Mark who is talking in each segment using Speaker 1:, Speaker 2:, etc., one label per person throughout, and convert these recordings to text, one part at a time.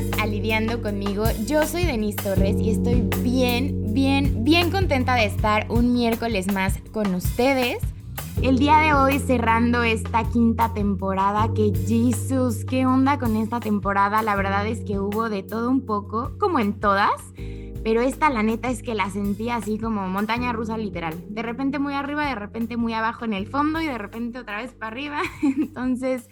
Speaker 1: más conmigo. Yo soy Denise Torres y estoy bien, bien, bien contenta de estar un miércoles más con ustedes. El día de hoy cerrando esta quinta temporada, que Jesus, ¿qué onda con esta temporada? La verdad es que hubo de todo un poco, como en todas, pero esta la neta es que la sentí así como montaña rusa literal. De repente muy arriba, de repente muy abajo en el fondo y de repente otra vez para arriba. Entonces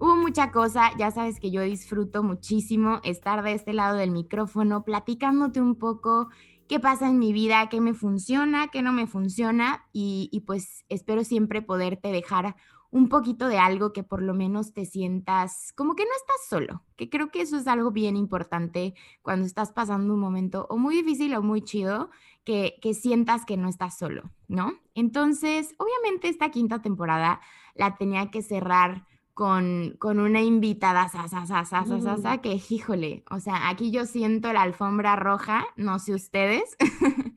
Speaker 1: Hubo mucha cosa, ya sabes que yo disfruto muchísimo estar de este lado del micrófono platicándote un poco qué pasa en mi vida, qué me funciona, qué no me funciona y, pues espero siempre poderte dejar un poquito de algo que por lo menos te sientas como que no estás solo, que creo que eso es algo bien importante cuando estás pasando un momento o muy difícil o muy chido, que, que sientas que no estás solo, ¿no? Entonces, obviamente esta quinta temporada la tenía que cerrar con, con una invitada, sa, sa, sa, sa, sa, sa, que híjole, o sea, aquí yo siento la alfombra roja, no sé ustedes.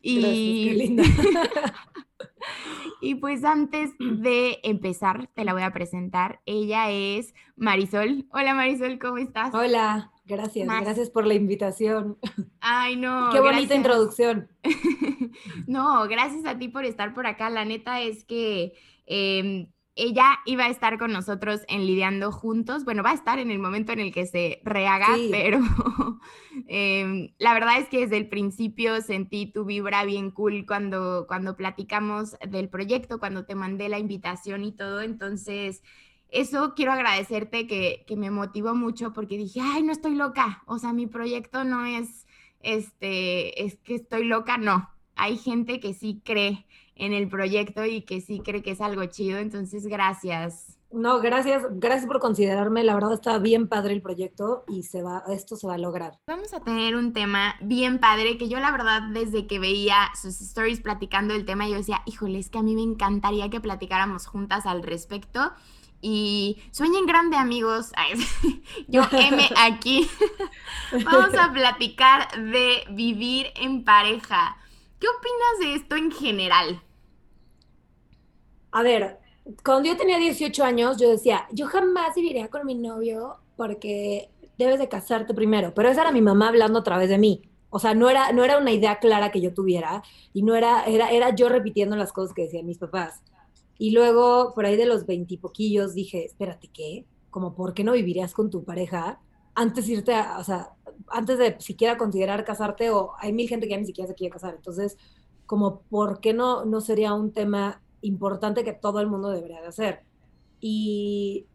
Speaker 1: y, y pues antes de empezar, te la voy a presentar. Ella es Marisol. Hola Marisol, ¿cómo estás?
Speaker 2: Hola, gracias, gracias por la invitación.
Speaker 1: Ay, no.
Speaker 2: Qué bonita introducción.
Speaker 1: no, gracias a ti por estar por acá. La neta es que em, ella iba a estar con nosotros en Lidiando Juntos. Bueno, va a estar en el momento en el que se rehaga, pero em, la verdad es que desde el principio sentí tu vibra bien cool cuando, cuando platicamos del proyecto, cuando te mandé la invitación y todo. Entonces, eso quiero agradecerte que, que me motivó mucho porque dije, ay, no estoy loca. O sea, mi proyecto no es, este, es que estoy loca, no. Hay gente que sí cree en el proyecto y que sí cree que es algo chido. Entonces, gracias.
Speaker 2: No, gracias, gracias por considerarme. La verdad está bien padre el proyecto y se va, esto se va a lograr.
Speaker 1: Vamos a tener un tema bien padre que yo la verdad desde que veía sus stories platicando el tema yo decía, híjole, es que a mí me encantaría que platicáramos juntas al respecto. Y sueñen grande amigos. yo M aquí. Vamos a platicar de vivir en pareja. ¿Qué opinas de esto en general?
Speaker 2: A ver, cuando yo tenía 18 años, yo decía, yo jamás viviría con mi novio porque debes de casarte primero. Pero esa era mi mamá hablando a través de mí. O sea, no era, no era una idea clara que yo tuviera y no era, era, era yo repitiendo las cosas que decían mis papás. Y luego, por ahí de los veintipoquillos, dije, espérate, ¿qué? Como, ¿por qué no vivirías con tu pareja antes de irte a, o sea, antes de siquiera considerar casarte, o hay mil gente que ya ni siquiera se quiere casar. Entonces, como, ¿por qué no, no sería un tema importante que todo el mundo debería de hacer? Y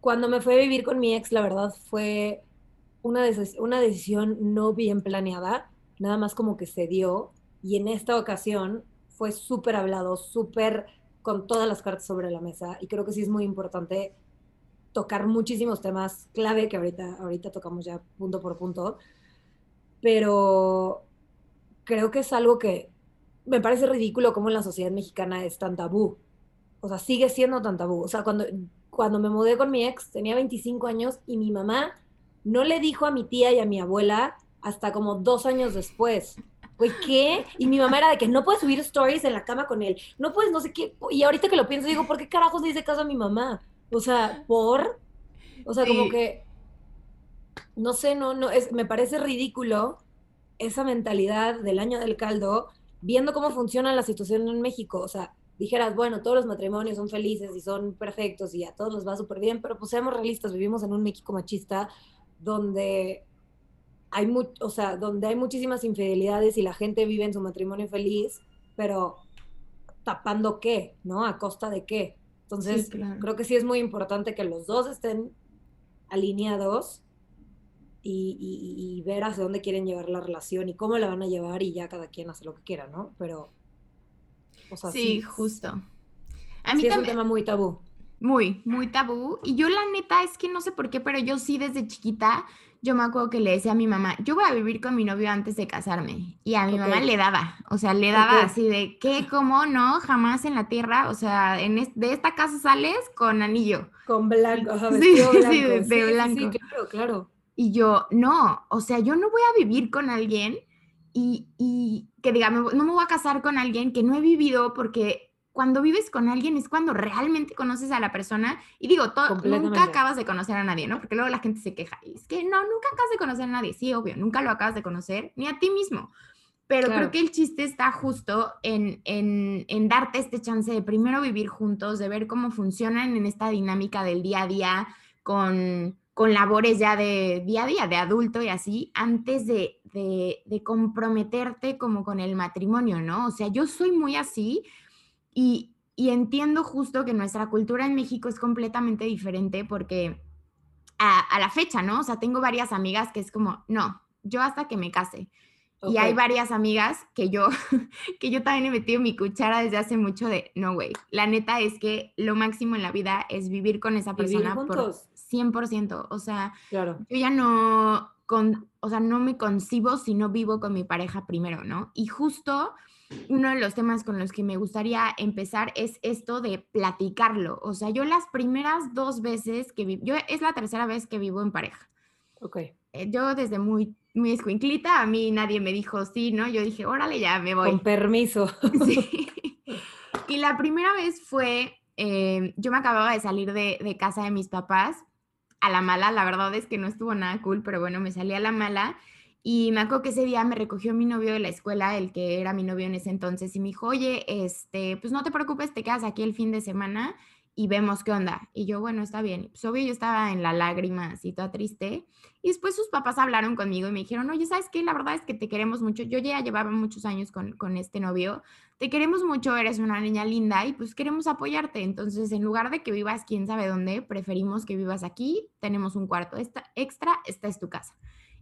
Speaker 2: cuando me fui a vivir con mi ex, la verdad fue una, una decisión no bien planeada, nada más como que se dio. Y en esta ocasión fue súper hablado, súper con todas las cartas sobre la mesa. Y creo que sí es muy importante tocar muchísimos temas clave que ahorita, ahorita tocamos ya punto por punto, pero creo que es algo que me parece ridículo como en la sociedad mexicana es tan tabú. O sea, sigue siendo tan tabú. O sea, cuando, cuando me mudé con mi ex, tenía 25 años y mi mamá no le dijo a mi tía y a mi abuela hasta como dos años después. Güey, ¿qué? Y mi mamá era de que no puedes subir stories en la cama con él, no puedes no sé qué. Y ahorita que lo pienso, digo, ¿por qué carajos le hice caso a mi mamá? O sea, por, o sea, como que, no sé, no, no, es, me parece ridículo esa mentalidad del año del caldo, viendo cómo funciona la situación en México. O sea, dijeras, bueno, todos los matrimonios son felices y son perfectos y a todos les va súper bien, pero pues seamos realistas, vivimos en un México machista donde hay, o sea, donde hay muchísimas infidelidades y la gente vive en su matrimonio feliz, pero tapando qué, ¿no? ¿A costa de qué? Entonces, creo que sí es muy importante que los dos estén alineados y, ver hacia dónde quieren llevar la relación y cómo la van a llevar y ya cada quien hace lo que quiera, ¿no? Pero,
Speaker 1: o sea, sí, justo.
Speaker 2: A mí es un tema muy tabú.
Speaker 1: Muy, muy tabú. Y yo la neta es que no sé por qué, pero yo sí desde chiquita yo me acuerdo que le decía a mi mamá, yo voy a vivir con mi novio antes de casarme. Y a mi mamá le daba, o sea, le daba así de, ¿qué? ¿Cómo? No, jamás en la tierra, o sea, en de esta casa sales con anillo.
Speaker 2: Con blanco, sí,
Speaker 1: sí, de, blanco.
Speaker 2: Sí, claro, claro.
Speaker 1: Y yo, no, o sea, yo no voy a vivir con alguien y, y que diga, no me voy a casar con alguien que no he vivido porque cuando vives con alguien es cuando realmente conoces a la persona. Y digo, nunca acabas de conocer a nadie, ¿no? Porque luego la gente se queja. Y es que no, nunca acabas de conocer a nadie. Sí, obvio, nunca lo acabas de conocer, ni a ti mismo. Pero creo que el chiste está justo en, en, en, darte este chance de primero vivir juntos, de ver cómo funcionan en esta dinámica del día a día con, con labores ya de día a día, de adulto y así, antes de, de, de, comprometerte como con el matrimonio, ¿no? O sea, yo soy muy así y, y entiendo justo que nuestra cultura en México es completamente diferente porque a, a la fecha, ¿no? O sea, tengo varias amigas que es como, no, yo hasta que me case y hay varias amigas que yo, que yo también he metido mi cuchara desde hace mucho de, no, güey, la neta es que lo máximo en la vida es vivir con esa persona por 100%. O sea, claro. yo ya no, con, o sea, no me concibo si no vivo con mi pareja primero, ¿no? Y justo uno de los temas con los que me gustaría empezar es esto de platicarlo. O sea, yo las primeras dos veces que vivo, yo es la tercera vez que vivo en pareja.
Speaker 2: Ok.
Speaker 1: Eh, yo desde muy muy escuinclita, a mí nadie me dijo sí, ¿no? Yo dije, órale, ya me voy.
Speaker 2: Con permiso.
Speaker 1: Sí. Y la primera vez fue, eh, yo me acababa de salir de, de, casa de mis papás a la mala, la verdad es que no estuvo nada cool, pero bueno, me salí a la mala. Y me acuerdo que ese día me recogió mi novio de la escuela, el que era mi novio en ese entonces, y me dijo, oye, este, pues no te preocupes, te quedas aquí el fin de semana y vemos qué onda. Y yo, bueno, está bien. Pues obvio, yo estaba en la lágrima, así toda triste. Y después sus papás hablaron conmigo y me dijeron, oye, ¿sabes qué? La verdad es que te queremos mucho. Yo ya llevaba muchos años con, con este novio. Te queremos mucho, eres una niña linda y pues queremos apoyarte. Entonces, en lugar de que vivas quién sabe dónde, preferimos que vivas aquí. Tenemos un cuarto extra, esta es tu casa.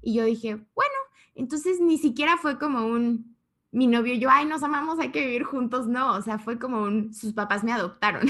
Speaker 1: Y yo dije, bueno, entonces ni siquiera fue como un, mi novio y yo, ay, nos amamos, hay que vivir juntos. No, o sea, fue como un, sus papás me adoptaron.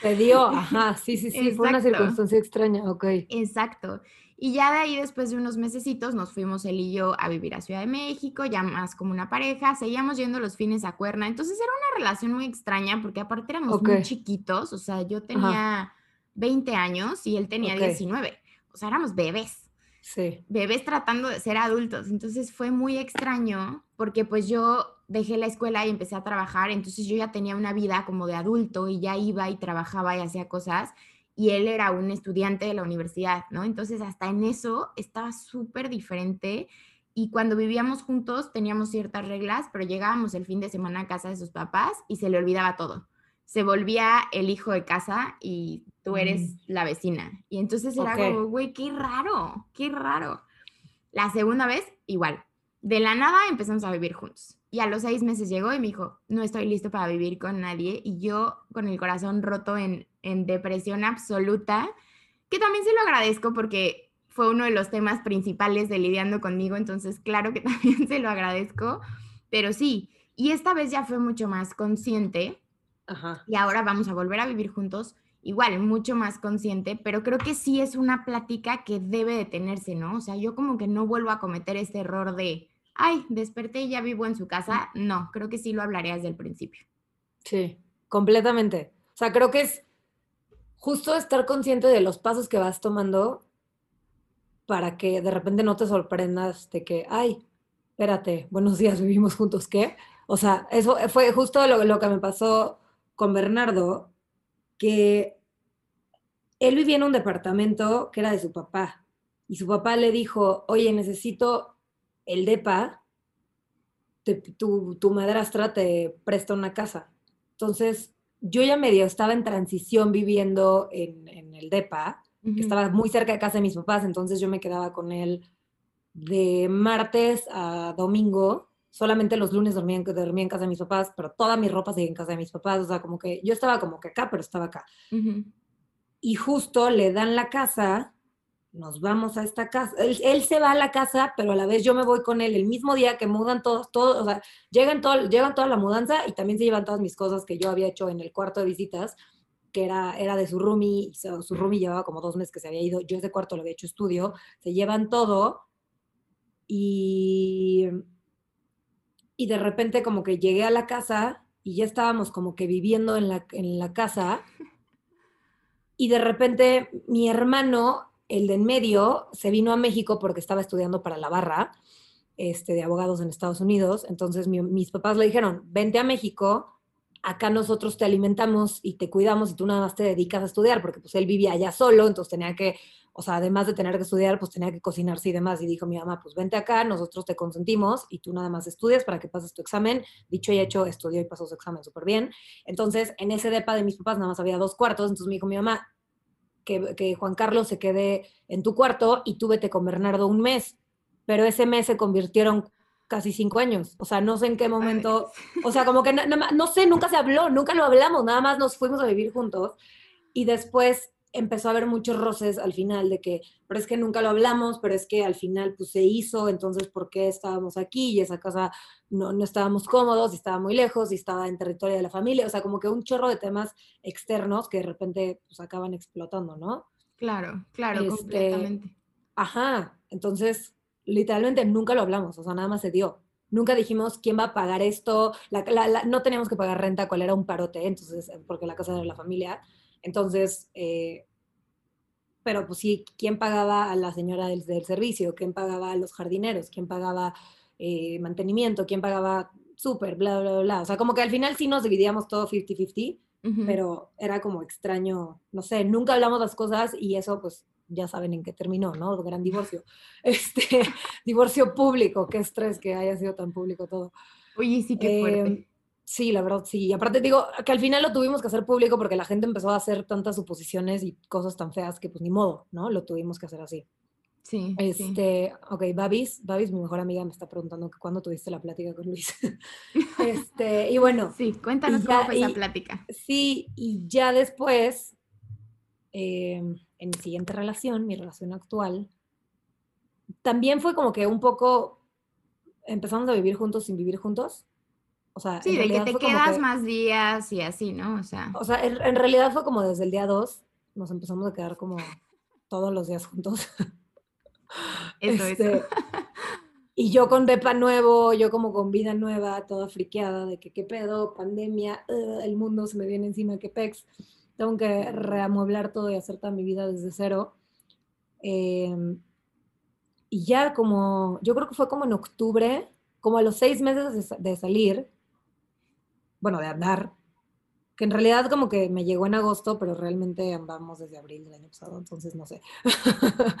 Speaker 2: Te dio, ajá, sí, sí, sí, fue una circunstancia extraña, ok.
Speaker 1: Exacto. Y ya de ahí, después de unos mesecitos, nos fuimos él y yo a vivir a Ciudad de México, ya más como una pareja, seguíamos yendo los fines a Cuerna. Entonces era una relación muy extraña porque aparte éramos muy chiquitos, o sea, yo tenía 20 años y él tenía 19, o sea, éramos bebés.
Speaker 2: Sí.
Speaker 1: Bebés tratando de ser adultos. Entonces fue muy extraño porque pues yo dejé la escuela y empecé a trabajar, entonces yo ya tenía una vida como de adulto y ya iba y trabajaba y hacía cosas y él era un estudiante de la universidad, ¿no? Entonces hasta en eso estaba súper diferente y cuando vivíamos juntos teníamos ciertas reglas, pero llegábamos el fin de semana a casa de sus papás y se le olvidaba todo. Se volvía el hijo de casa y tú eres mm. la vecina. Y entonces era como, güey, qué raro, qué raro. La segunda vez, igual. De la nada empezamos a vivir juntos. Y a los seis meses llegó y me dijo, no estoy listo para vivir con nadie. Y yo con el corazón roto en, en depresión absoluta, que también se lo agradezco porque fue uno de los temas principales de lidiando conmigo. Entonces, claro que también se lo agradezco. Pero sí, y esta vez ya fue mucho más consciente. Ajá. Y ahora vamos a volver a vivir juntos igual, mucho más consciente, pero creo que sí es una plática que debe de tenerse, ¿no? O sea, yo como que no vuelvo a cometer este error de, ay, desperté y ya vivo en su casa, no, creo que sí lo hablaré desde el principio.
Speaker 2: Sí, completamente. O sea, creo que es justo estar consciente de los pasos que vas tomando para que de repente no te sorprendas de que, ay, espérate, buenos días, vivimos juntos, ¿qué? O sea, eso fue justo lo, lo que me pasó con Bernardo, que él vivía en un departamento que era de su papá y su papá le dijo, oye, necesito el DEPA, tu, madrastra te presta una casa. Entonces, yo ya medio estaba en transición viviendo en, el DEPA, que estaba muy cerca de casa de mis papás, entonces yo me quedaba con él de martes a domingo. Solamente los lunes dormía en, dormía en casa de mis papás, pero toda mi ropa seguía en casa de mis papás. O sea, como que yo estaba como que acá, pero estaba acá. Y justo le dan la casa nos vamos a esta casa. Él, se va a la casa, pero a la vez yo me voy con él el mismo día que mudan todos, todos, o sea, llegan, todo, llegan toda la mudanza y también se llevan todas mis cosas que yo había hecho en el cuarto de visitas, que era, era de su roomie, su roomie llevaba como dos meses que se había ido, yo ese cuarto lo había hecho estudio, se llevan todo y, y de repente como que llegué a la casa y ya estábamos como que viviendo en la, en la casa y de repente mi hermano el de en medio se vino a México porque estaba estudiando para la barra este, de abogados en Estados Unidos. Entonces mis papás le dijeron, vente a México, acá nosotros te alimentamos y te cuidamos y tú nada más te dedicas a estudiar, porque pues él vivía allá solo, entonces tenía que, o sea, además de tener que estudiar, pues tenía que cocinarse y demás. Y dijo mi mamá, pues vente acá, nosotros te consentimos y tú nada más estudias para que pases tu examen. Dicho y hecho, estudió y pasó su examen súper bien. Entonces, en ese depa de mis papás nada más había dos cuartos, entonces me dijo mi mamá que, que Juan Carlos se quede en tu cuarto y tú vete con Bernardo un mes. Pero ese mes se convirtieron casi cinco años. O sea, no sé en qué momento, o sea, como que no, no, sé, nunca se habló, nunca lo hablamos, nada más nos fuimos a vivir juntos. Y después empezó a haber muchos roces al final de que, pero es que nunca lo hablamos, pero es que al final pues se hizo, entonces ¿por qué estábamos aquí? Y esa casa no, no estábamos cómodos, y estaba muy lejos, y estaba en territorio de la familia, o sea, como que un chorro de temas externos que de repente pues acaban explotando, ¿no?
Speaker 1: Claro, claro, este, completamente.
Speaker 2: Ajá, entonces literalmente nunca lo hablamos, o sea, nada más se dio. Nunca dijimos quién va a pagar esto, no teníamos que pagar renta, cuál era un parote, entonces, porque la casa era de la familia. Entonces, eh, pero pues sí, ¿quién pagaba a la señora del, servicio? ¿Quién pagaba a los jardineros? ¿Quién pagaba eh, mantenimiento? ¿Quién pagaba súper? Bla, bla, bla. O sea, como que al final sí nos dividíamos todo 50-50, pero era como extraño, no sé, nunca hablamos las cosas y eso pues ya saben en qué terminó, ¿no? El gran divorcio. Este, divorcio público, qué estrés que haya sido tan público todo.
Speaker 1: Oye, sí, qué fuerte.
Speaker 2: Sí, la verdad, sí. Y aparte digo que al final lo tuvimos que hacer público porque la gente empezó a hacer tantas suposiciones y cosas tan feas que pues ni modo, ¿no? Lo tuvimos que hacer así.
Speaker 1: Sí.
Speaker 2: Este, ok, Babis, Babis, mi mejor amiga, me está preguntando que cuándo tuviste la plática con Luis. este, y bueno.
Speaker 1: Sí, cuéntanos cómo fue esa plática.
Speaker 2: Sí, y ya después, eh, en mi siguiente relación, mi relación actual, también fue como que un poco empezamos a vivir juntos sin vivir juntos. O sea,
Speaker 1: sí, de que te quedas más días y así, ¿no? O sea,
Speaker 2: o sea en, realidad fue como desde el día 2, nos empezamos a quedar como todos los días juntos.
Speaker 1: Eso, este,
Speaker 2: Y yo con depa nuevo, yo como con vida nueva, toda friqueada de que qué pedo, pandemia, el mundo se me viene encima, que pex tengo que reamueblar todo y hacer toda mi vida desde cero. Em, y ya como, yo creo que fue como en octubre, como a los seis meses de, salir, bueno, de andar, que en realidad como que me llegó en agosto, pero realmente andamos desde abril del año pasado, entonces no sé.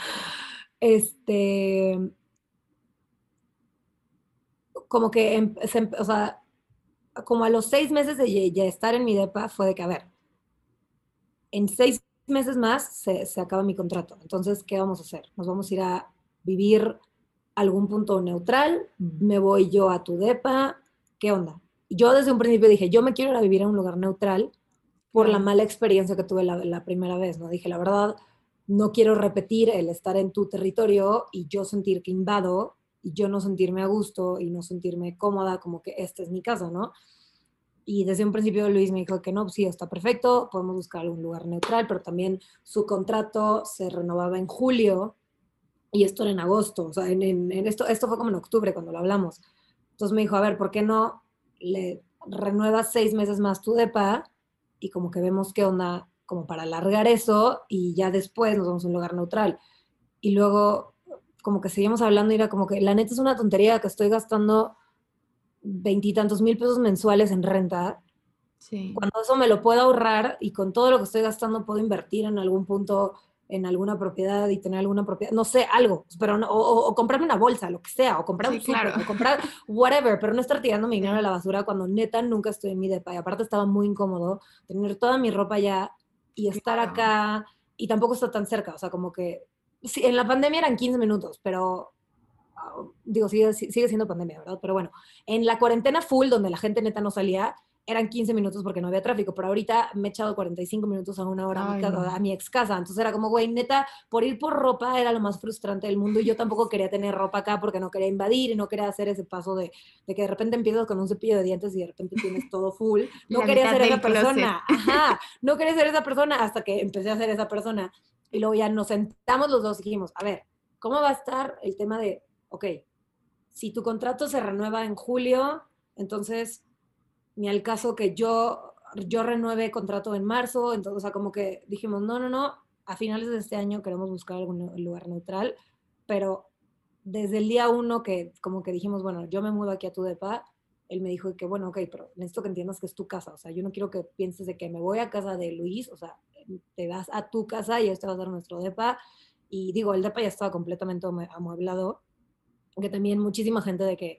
Speaker 2: este, como que, em, o sea, como a los seis meses de ya estar en mi depa, fue de que, a ver, en seis meses más se, acaba mi contrato. Entonces, ¿qué vamos a hacer? Nos vamos a ir a vivir algún punto neutral, me voy yo a tu depa, ¿qué onda? Yo desde un principio dije, yo me quiero ir a vivir en un lugar neutral por la mala experiencia que tuve la, primera vez, ¿no? Dije, la verdad, no quiero repetir el estar en tu territorio y yo sentir que invado y yo no sentirme a gusto y no sentirme cómoda, como que esta es mi casa, ¿no? Y desde un principio Luis me dijo que no, sí, está perfecto, podemos buscar algún lugar neutral, pero también su contrato se renovaba en julio y esto era en agosto, o sea, en, esto, esto fue como en octubre cuando lo hablamos. Entonces me dijo, a ver, ¿por qué no le renuevas seis meses más tu DEPA y como que vemos qué onda, como para alargar eso y ya después nos vamos a un lugar neutral? Y luego como que seguimos hablando y era como que la neta es una tontería que estoy gastando veintitantos mil pesos mensuales en renta,
Speaker 1: sí.
Speaker 2: cuando eso me lo puedo ahorrar y con todo lo que estoy gastando puedo invertir en algún punto en alguna propiedad y tener alguna propiedad, no sé, algo, pero o, comprarme una bolsa, lo que sea, o comprar un super, o comprar whatever, pero no estar tirando mi dinero a la basura cuando neta nunca estoy en mi depa. Y aparte estaba muy incómodo tener toda mi ropa ya y estar acá y tampoco está tan cerca, o sea, como que sí, en la pandemia eran 15 minutos, pero digo, sigue, sigue siendo pandemia, ¿verdad? Pero bueno, en la cuarentena full, donde la gente neta no salía, eran 15 minutos porque no había tráfico, pero ahorita me he echado 45 minutos a una hora a, mi ex casa. Entonces era como, güey, neta, por ir por ropa era lo más frustrante del mundo y yo tampoco quería tener ropa acá porque no quería invadir y no quería hacer ese paso de, de que de repente empiezas con un cepillo de dientes y de repente tienes todo full. No quería ser esa persona. Ajá, no quería ser esa persona hasta que empecé a ser esa persona. Y luego ya nos sentamos los dos y dijimos, a ver, ¿cómo va a estar el tema de ok, si tu contrato se renueva en julio, entonces ni al caso que yo, yo renueve contrato en marzo, entonces, o sea, como que dijimos, no, no, no, a finales de este año queremos buscar algún lugar neutral, pero desde el día uno que como que dijimos, bueno, yo me mudo aquí a tu depa, él me dijo que, bueno, ok, pero necesito que entiendas que es tu casa, o sea, yo no quiero que pienses de que me voy a casa de Luis, o sea, te vas a tu casa y este va a ser nuestro depa. Y digo, el depa ya estaba completamente amueblado, que también muchísima gente de que,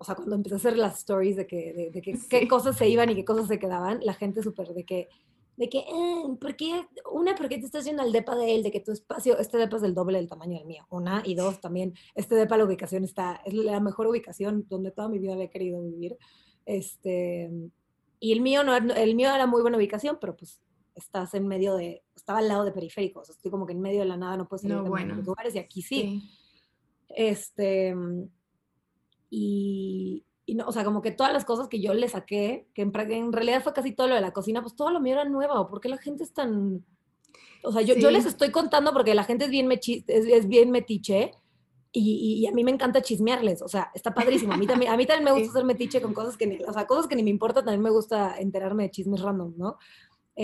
Speaker 2: o sea, cuando empecé a hacer las stories de que, de, que qué cosas se iban y qué cosas se quedaban, la gente súper de que, de que, eh, ¿por qué? Una, ¿por qué te estás yendo al depa de él? De que tu espacio, este depa es del doble del tamaño del mío. Una, y dos, también, este depa, la ubicación está, es la mejor ubicación donde toda mi vida había querido vivir. Este, y el mío, no, el mío era muy buena ubicación, pero pues estás en medio de, estaba al lado de periféricos, estoy como que en medio de la nada, no puedes salir no, bueno. los lugares y aquí sí. Este, y, y no, o sea, como que todas las cosas que yo le saqué, que en, en, realidad fue casi todo lo de la cocina, pues todo lo mío era nuevo. ¿Por qué la gente es tan... O sea, yo, yo les estoy contando porque la gente es bien, mechi, es, es bien metiche y, y, a mí me encanta chismearles. O sea, está padrísimo. A mí también, a mí también me gusta hacer metiche con cosas que ni, o sea, cosas que ni me importan, también me gusta enterarme de chismes random, ¿no?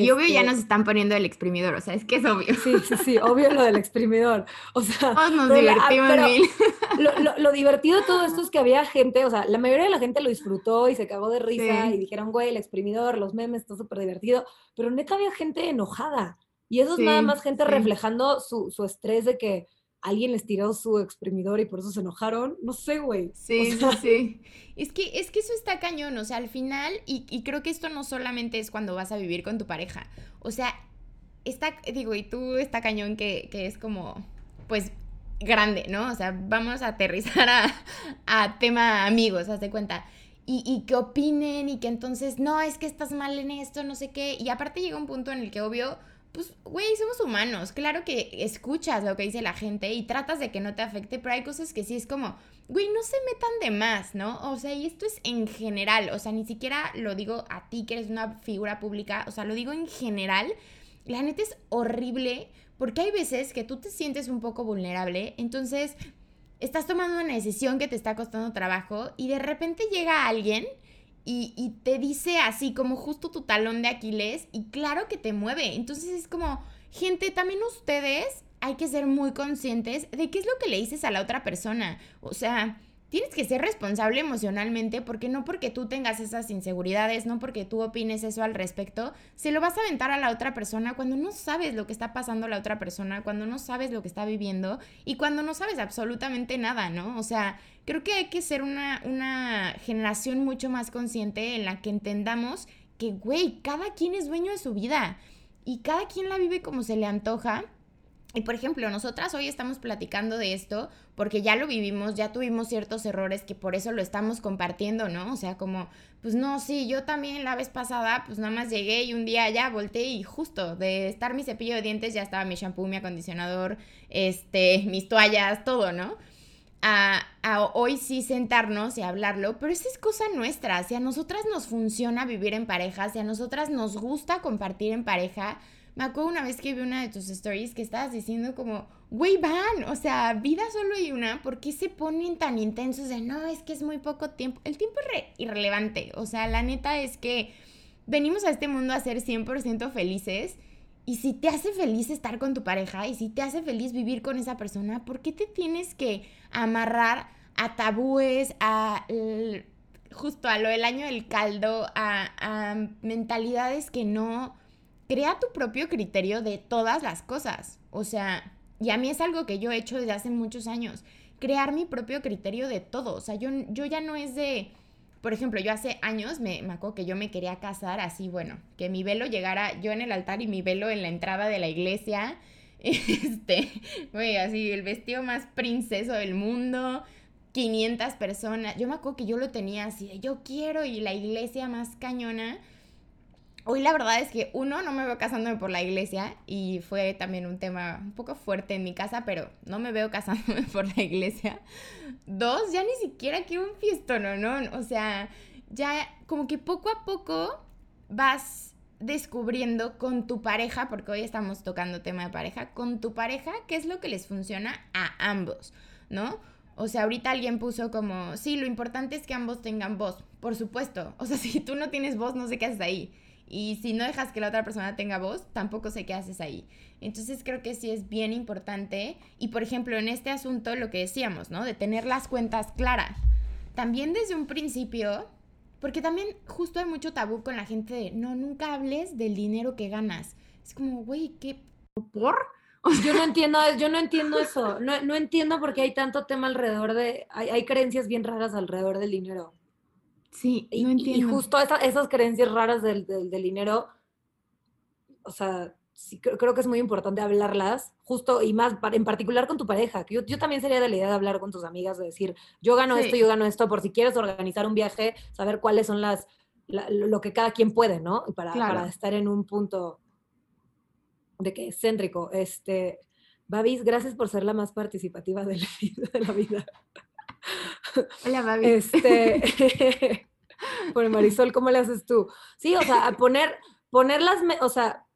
Speaker 1: Y obvio ya este nos están poniendo el exprimidor, o sea, es que es obvio.
Speaker 2: Sí, sí, sí, obvio lo del exprimidor. O sea,
Speaker 1: Todos nos divertimos mil.
Speaker 2: Lo, lo, divertido de todo esto es que había gente, o sea, la mayoría de la gente lo disfrutó y se cagó de risa y dijeron, güey, el exprimidor, los memes, está súper divertido, pero neta había gente enojada. Y eso es nada más gente reflejando su, su estrés de que, alguien les tiró su exprimidor y por eso se enojaron. No sé, güey.
Speaker 1: Sí, sí, sí. Es que, es que eso está cañón, o sea, al final, y, creo que esto no solamente es cuando vas a vivir con tu pareja, o sea, está, digo, y tú está cañón que, es como, pues, grande, ¿no? O sea, vamos a aterrizar a, a tema amigos, haz de cuenta. Y, y, que opinen y que entonces, no, es que estás mal en esto, no sé qué. Y aparte llega un punto en el que obvio pues, güey, somos humanos. Claro que escuchas lo que dice la gente y tratas de que no te afecte, pero hay cosas que sí es como, güey, no se metan de más, ¿no? O sea, y esto es en general, o sea, ni siquiera lo digo a ti que eres una figura pública, o sea, lo digo en general. La neta es horrible porque hay veces que tú te sientes un poco vulnerable, entonces estás tomando una decisión que te está costando trabajo y de repente llega alguien y, te dice así como justo tu talón de Aquiles y claro que te mueve. Entonces es como, gente, también ustedes hay que ser muy conscientes de qué es lo que le dices a la otra persona. O sea, tienes que ser responsable emocionalmente porque no porque tú tengas esas inseguridades, no porque tú opines eso al respecto, se lo vas a aventar a la otra persona cuando no sabes lo que está pasando la otra persona, cuando no sabes lo que está viviendo y cuando no sabes absolutamente nada, ¿no? O sea, creo que hay que ser una, una generación mucho más consciente en la que entendamos que, güey, cada quien es dueño de su vida y cada quien la vive como se le antoja y por ejemplo, nosotras hoy estamos platicando de esto porque ya lo vivimos, ya tuvimos ciertos errores que por eso lo estamos compartiendo, ¿no? O sea, como, pues no, sí, yo también la vez pasada, pues nada más llegué y un día ya volteé y justo de estar mi cepillo de dientes ya estaba mi shampoo, mi acondicionador, este, mis toallas, todo, ¿no? A, a, hoy sí sentarnos y hablarlo, pero esa es cosa nuestra. Si a nosotras nos funciona vivir en pareja, si a nosotras nos gusta compartir en pareja, me acuerdo una vez que vi una de tus stories que estabas diciendo como, güey, van, o sea, vida solo hay una, ¿por qué se ponen tan intensos de, no, es que es muy poco tiempo? El tiempo es irrelevante, o sea, la neta es que venimos a este mundo a ser 100% felices. Y si te hace feliz estar con tu pareja y si te hace feliz vivir con esa persona, ¿por qué te tienes que amarrar a tabúes, a justo a lo del año del caldo, a, a mentalidades que no, crea tu propio criterio de todas las cosas. O sea, y a mí es algo que yo he hecho desde hace muchos años, crear mi propio criterio de todo. O sea, yo, yo ya no es de, por ejemplo, yo hace años me, me acuerdo que yo me quería casar así, bueno, que mi velo llegara yo en el altar y mi velo en la entrada de la iglesia. Este, güey, así, el vestido más princeso del mundo. 500 personas. Yo me acuerdo que yo lo tenía así de yo quiero y la iglesia más cañona. Hoy la verdad es que uno, no me veo casándome por la iglesia y fue también un tema un poco fuerte en mi casa, pero no me veo casándome por la iglesia. Dos, ya ni siquiera quiero un fiestón, ¿no? O sea, ya como que poco a poco vas descubriendo con tu pareja, porque hoy estamos tocando tema de pareja, con tu pareja, qué es lo que les funciona a ambos, ¿no? O sea, ahorita alguien puso como, sí, lo importante es que ambos tengan voz, por supuesto. O sea, si tú no tienes voz, no sé qué haces ahí. Y si no dejas que la otra persona tenga voz, tampoco sé qué haces ahí. Entonces creo que sí es bien importante. Y por ejemplo, en este asunto, lo que decíamos, ¿no? De tener las cuentas claras. También desde un principio, porque también justo hay mucho tabú con la gente de, no, nunca hables del dinero que ganas. Es como, güey, ¿qué? ¿Por?
Speaker 2: yo no entiendo, yo no entiendo eso. No, no entiendo por qué hay tanto tema alrededor de, hay, hay creencias bien raras alrededor del dinero.
Speaker 1: Sí, no entiendo.
Speaker 2: Y, justo esas creencias raras del, del, dinero, o sea, sí, creo, creo, que es muy importante hablarlas, justo y más en particular con tu pareja. Que yo, yo, también sería de la idea de hablar con tus amigas, de decir, yo gano sí. esto, yo gano esto, por si quieres organizar un viaje, saber cuáles son las, la, lo que cada quien puede, ¿no? Y para, claro. para estar en un punto de que es céntrico. Este, Babis, gracias por ser la más participativa de la vida. De la vida.
Speaker 1: Hola, Babis.
Speaker 2: Este, por Marisol, ¿cómo le haces tú? Sí, o sea, a poner, poner las, o sea,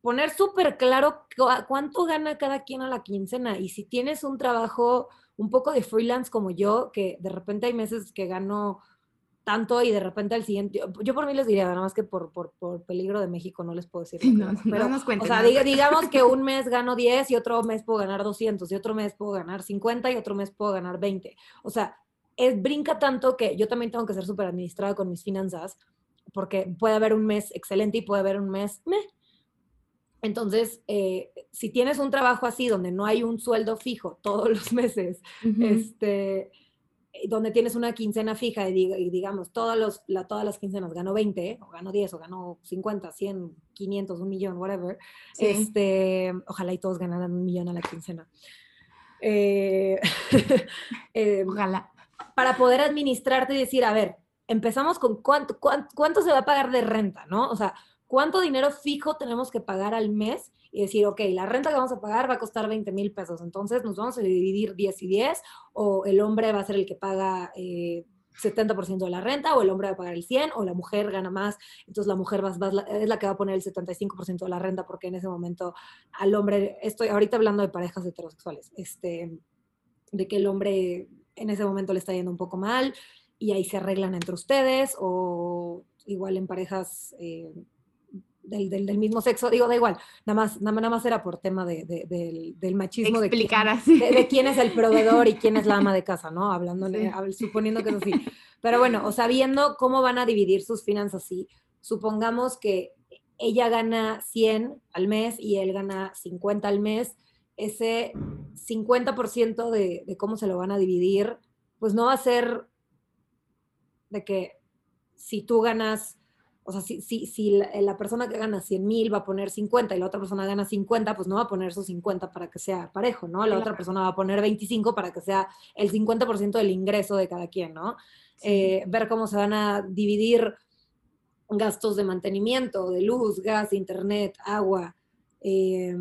Speaker 2: poner súper claro cuánto gana cada quien a la quincena. Y si tienes un trabajo un poco de freelance como yo, que de repente hay meses que gano tanto y de repente al siguiente, yo por mí les diría, nada más que por, por, por peligro de México no les puedo decir.
Speaker 1: Sí, no, pero, no nos cuenten,
Speaker 2: o sea,
Speaker 1: no.
Speaker 2: digamos que un mes gano 10 y otro mes puedo ganar 200 y otro mes puedo ganar 50 y otro mes puedo ganar 20. O sea, es, brinca tanto que yo también tengo que ser súper administrada con mis finanzas porque puede haber un mes excelente y puede haber un mes meh. Entonces, eh, si tienes un trabajo así donde no hay un sueldo fijo todos los meses, uh -huh. este, donde tienes una quincena fija y, y digamos, todos los, la, todas las quincenas gano 20, o gano 10, o gano 50, 100, 500, un millón, whatever, sí. este, ojalá y todos ganaran un millón a la quincena. Eh,
Speaker 1: eh, ojalá.
Speaker 2: Para poder administrarte y decir, a ver, empezamos con cuánto, cuánto, cuánto se va a pagar de renta, ¿no? O sea, cuánto dinero fijo tenemos que pagar al mes y decir, ok, la renta que vamos a pagar va a costar 20 mil pesos, entonces nos vamos a dividir 10 y 10, o el hombre va a ser el que paga eh, 70% de la renta, o el hombre va a pagar el 100, o la mujer gana más, entonces la mujer va, es la que va a poner el 75% de la renta, porque en ese momento al hombre, estoy ahorita hablando de parejas heterosexuales, este, de que el hombre en ese momento le está yendo un poco mal, y ahí se arreglan entre ustedes, o igual en parejas... Eh, del, del, del, mismo sexo, digo, da igual, nada más, nada, nada más era por tema de, de, del, del, machismo.
Speaker 1: Explicar
Speaker 2: de
Speaker 1: quién,
Speaker 2: así. De, quién es el proveedor y quién es la ama de casa, ¿no? Hablándole, sí. suponiendo que es así. Pero bueno, o sea, viendo cómo van a dividir sus finanzas, sí, supongamos que ella gana 100 al mes y él gana 50 al mes, ese 50% de, de cómo se lo van a dividir, pues no va a ser de que si tú ganas o sea, si, si, si la, la, persona que gana 100 mil va a poner 50 y la otra persona gana 50, pues no va a poner sus 50 para que sea parejo, ¿no? La claro. otra persona va a poner 25 para que sea el 50% del ingreso de cada quien, ¿no? Sí. Eh, ver cómo se van a dividir gastos de mantenimiento, de luz, gas, internet, agua. Eh,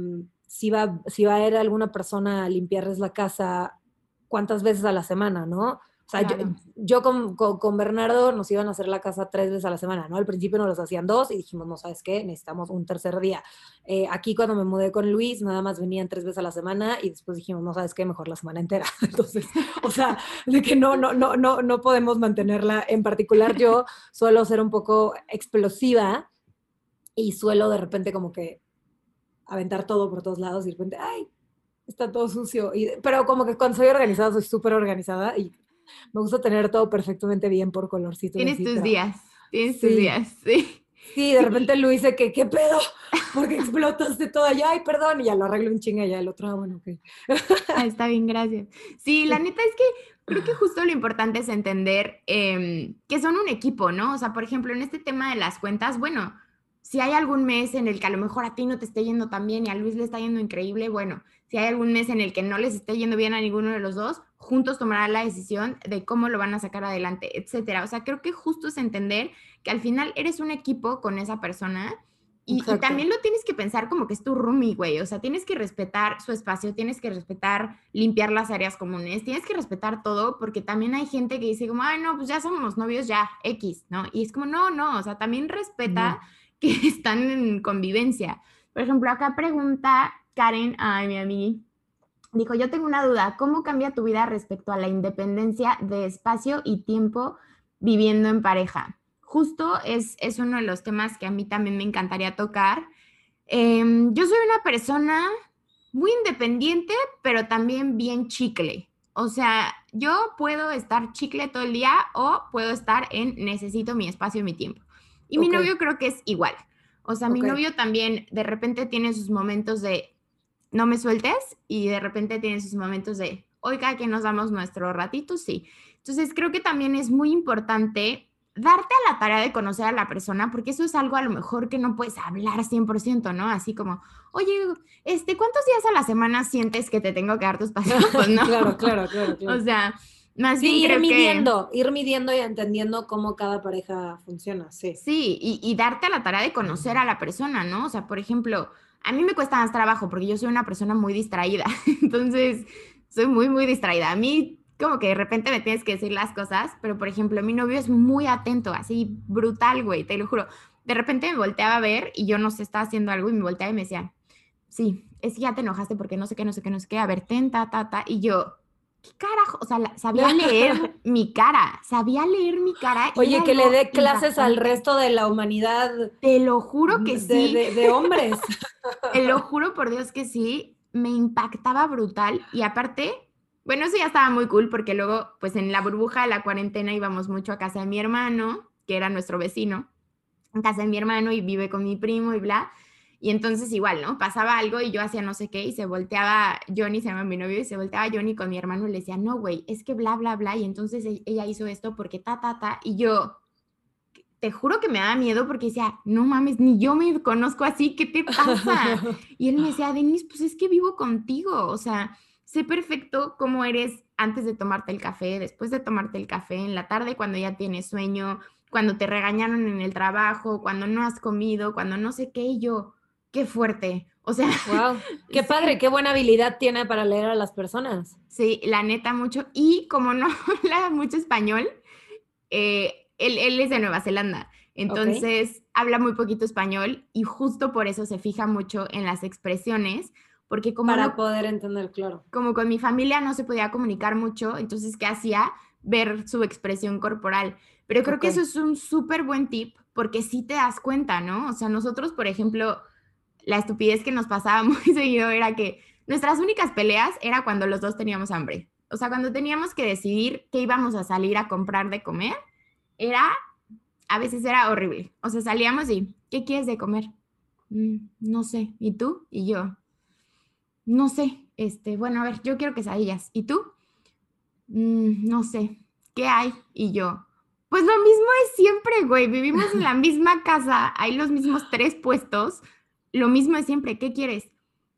Speaker 2: si, va, si va a ir alguna persona a limpiarles la casa, cuántas veces a la semana, ¿no? O sea, claro. yo, yo con, con, con, Bernardo nos iban a hacer la casa tres veces a la semana, ¿no? Al principio nos los hacían dos y dijimos, no, ¿sabes qué? Necesitamos un tercer día. Eh, aquí cuando me mudé con Luis, nada más venían tres veces a la semana y después dijimos, no, ¿sabes qué? Mejor la semana entera. Entonces, o sea, de que no, no, no, no, no podemos mantenerla. En particular, yo suelo ser un poco explosiva y suelo de repente como que aventar todo por todos lados y de repente, ay, está todo sucio. Y, pero como que cuando soy organizada, soy súper organizada y me gusta tener todo perfectamente bien por colorcito.
Speaker 1: Tienes tus días, tienes sí. tus días, sí.
Speaker 2: Sí, de repente Luis dice que, ¿qué pedo? Porque explotaste todo allá, ay, perdón, y ya lo arreglo un chinga ya el otro, ah, bueno, ok.
Speaker 1: Ah, está bien, gracias. Sí, la neta es que creo que justo lo importante es entender eh, que son un equipo, ¿no? O sea, por ejemplo, en este tema de las cuentas, bueno, si hay algún mes en el que a lo mejor a ti no te esté yendo tan bien y a Luis le está yendo increíble, bueno, si hay algún mes en el que no les esté yendo bien a ninguno de los dos, juntos tomarán la decisión de cómo lo van a sacar adelante, etcétera. O sea, creo que justo es entender que al final eres un equipo con esa persona y, y, también lo tienes que pensar como que es tu roomie, güey. O sea, tienes que respetar su espacio, tienes que respetar limpiar las áreas comunes, tienes que respetar todo, porque también hay gente que dice como, ay, no, pues ya somos novios, ya, X, ¿no? Y es como, no, no, o sea, también respeta no. Que están en convivencia. Por ejemplo, acá pregunta Karen, ay, mi amiga, dijo, yo tengo una duda, ¿cómo cambia tu vida respecto a la independencia de espacio y tiempo viviendo en pareja? Justo es, es uno de los temas que a mí también me encantaría tocar. Eh, yo soy una persona muy independiente, pero también bien chicle. O sea, yo puedo estar chicle todo el día o puedo estar en necesito mi espacio y mi tiempo. Y mi novio creo que es igual. O sea, mi novio también de repente tiene sus momentos de no me sueltes y de repente tiene sus momentos de oiga, que nos damos nuestro ratito, sí. Entonces creo que también es muy importante darte a la tarea de conocer a la persona, porque eso es algo a lo mejor que no puedes hablar 100%, ¿no? Así como, oye, este, ¿cuántos días a la semana sientes que te tengo que dar tus pasos? Pues no.
Speaker 2: claro, claro, claro,
Speaker 1: O sea, más
Speaker 2: sí, ir midiendo, ir midiendo y entendiendo cómo cada pareja funciona, sí.
Speaker 1: Sí, y, y darte a la tarea de conocer a la persona, ¿no? O sea, por ejemplo, a mí me cuesta más trabajo porque yo soy una persona muy distraída, entonces soy muy, muy distraída. A mí como que de repente me tienes que decir las cosas, pero por ejemplo, mi novio es muy atento, así brutal, güey, te lo juro. De repente me volteaba a ver y yo no sé, estaba haciendo algo y me volteaba y me decía, sí, es que ya te enojaste porque no sé qué, no sé qué, no sé qué, a ver, ta, ta, y yo, ¿qué carajo? O sea, sabía leer mi cara, sabía leer mi cara.
Speaker 2: Oye, que le dé clases al resto de la humanidad.
Speaker 1: Te lo juro que sí.
Speaker 2: De, de hombres.
Speaker 1: Te lo juro por Dios que sí, me impactaba brutal y aparte bueno, eso ya estaba muy cool porque luego, pues en la burbuja de la cuarentena íbamos mucho a casa de mi hermano, que era nuestro vecino, en casa de mi hermano y vive con mi primo y bla. Y entonces igual, ¿no? Pasaba algo y yo hacía no sé qué y se volteaba Johnny, se llama mi novio, y se volteaba Johnny con mi hermano y le decía, no, güey, es que bla, bla, bla. Y entonces e-, ella hizo esto porque ta, ta, ta. Y yo, te juro que me daba miedo porque decía, no mames, ni yo me conozco así, ¿qué te pasa? Y él me decía, Denis, pues es que vivo contigo, o sea, sé perfecto cómo eres antes de tomarte el café, después de tomarte el café, en la tarde cuando ya tienes sueño, cuando te regañaron en el trabajo, cuando no has comido, cuando no sé qué, y yo, qué fuerte. O sea,
Speaker 2: wow, qué padre, qué buena habilidad tiene para leer a las personas.
Speaker 1: Sí, la neta mucho. Y como no habla mucho español, eh, él, es de Nueva Zelanda. Entonces habla muy poquito español y justo por eso se fija mucho en las expresiones, porque como...
Speaker 2: Para poder entender, claro.
Speaker 1: Como con mi familia no se podía comunicar mucho, entonces, ¿qué hacía? Ver su expresión corporal. Pero creo que eso es un súper buen tip, porque sí te das cuenta, ¿no? O sea, nosotros, por ejemplo, la estupidez que nos pasaba muy seguido era que nuestras únicas peleas era cuando los dos teníamos hambre. O sea, cuando teníamos que decidir qué íbamos a salir a comprar de comer, era, a veces era horrible. O sea, salíamos y, ¿qué quieres de comer? Mm, no sé. ¿Y tú? Y yo, no sé, este, bueno, a ver, yo quiero quesadillas. ¿Y tú? Mm, no sé, ¿qué hay? Y yo, pues lo mismo es siempre, güey, vivimos en la misma casa, hay los mismos tres puestos, lo mismo es siempre, ¿qué quieres?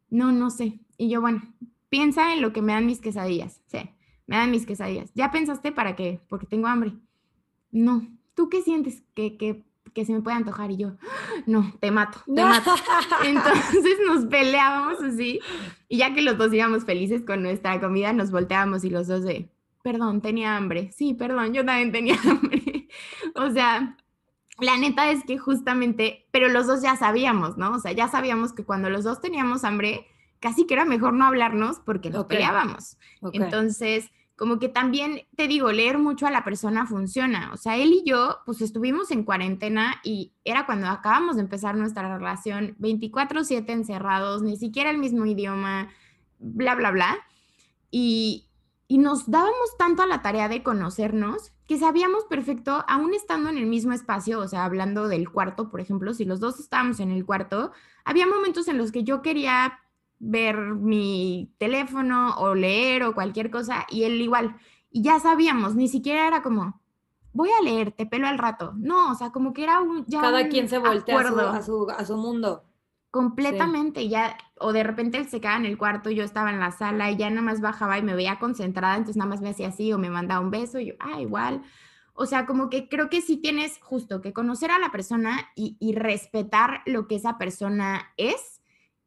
Speaker 1: No, no sé. Y yo, bueno, piensa en lo que me dan mis quesadillas, sí, me dan mis quesadillas. ¿Ya pensaste para qué? Porque tengo hambre. No, ¿tú qué sientes que, que que se me puede antojar y yo, no, te mato, te mato. Entonces nos peleábamos así y ya que los dos íbamos felices con nuestra comida, nos volteábamos y los dos de, perdón, tenía hambre. Sí, perdón, yo también tenía hambre. o sea, la neta es que justamente, pero los dos ya sabíamos, ¿no? O sea, ya sabíamos que cuando los dos teníamos hambre, casi que era mejor no hablarnos porque nos peleábamos. Entonces, como que también, te digo, leer mucho a la persona funciona. O sea, él y yo, pues estuvimos en cuarentena y era cuando acabamos de empezar nuestra relación, 24/7 encerrados, ni siquiera el mismo idioma, bla, bla, bla. Y, y nos dábamos tanto a la tarea de conocernos que sabíamos perfecto, aún estando en el mismo espacio, o sea, hablando del cuarto, por ejemplo, si los dos estábamos en el cuarto, había momentos en los que yo quería ver mi teléfono o leer o cualquier cosa y él igual. Y ya sabíamos, ni siquiera era como, voy a leer, te pelo al rato. No, o sea, como que era un...
Speaker 2: Ya Cada quien se voltea a su, a su, mundo.
Speaker 1: Completamente, ya, o de repente él se quedaba en el cuarto, yo estaba en la sala y ya nada más bajaba y me veía concentrada, entonces nada más me hacía así o me mandaba un beso y yo, ah, igual. O sea, como que creo que sí tienes justo que conocer a la persona y, y respetar lo que esa persona es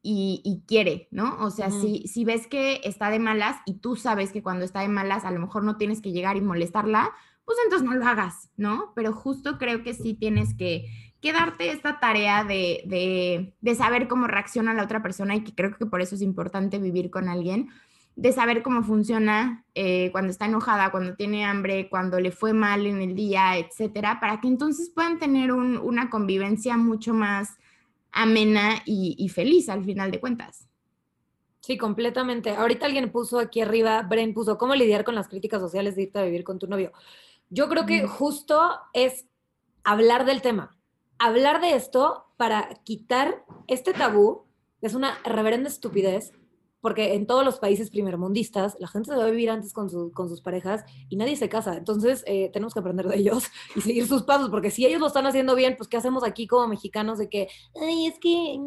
Speaker 1: y, quiere, ¿no? O sea, si, si ves que está de malas y tú sabes que cuando está de malas a lo mejor no tienes que llegar y molestarla, pues entonces no lo hagas, ¿no? Pero justo creo que sí tienes que, que darte esta tarea de, de, de, saber cómo reacciona la otra persona y que creo que por eso es importante vivir con alguien, de saber cómo funciona eh, cuando está enojada, cuando tiene hambre, cuando le fue mal en el día, etcétera, para que entonces puedan tener un, una convivencia mucho más amena y, feliz al final de cuentas.
Speaker 2: Sí, completamente. Ahorita alguien puso aquí arriba, Bren puso, ¿cómo lidiar con las críticas sociales de irte a vivir con tu novio? Yo creo que justo es hablar del tema, hablar de esto para quitar este tabú, que es una reverenda estupidez, porque en todos los países primermundistas la gente se va a vivir antes con, con sus parejas y nadie se casa. Entonces eh, tenemos que aprender de ellos y seguir sus pasos, porque si ellos lo están haciendo bien, pues ¿qué hacemos aquí como mexicanos de que, ay, es que,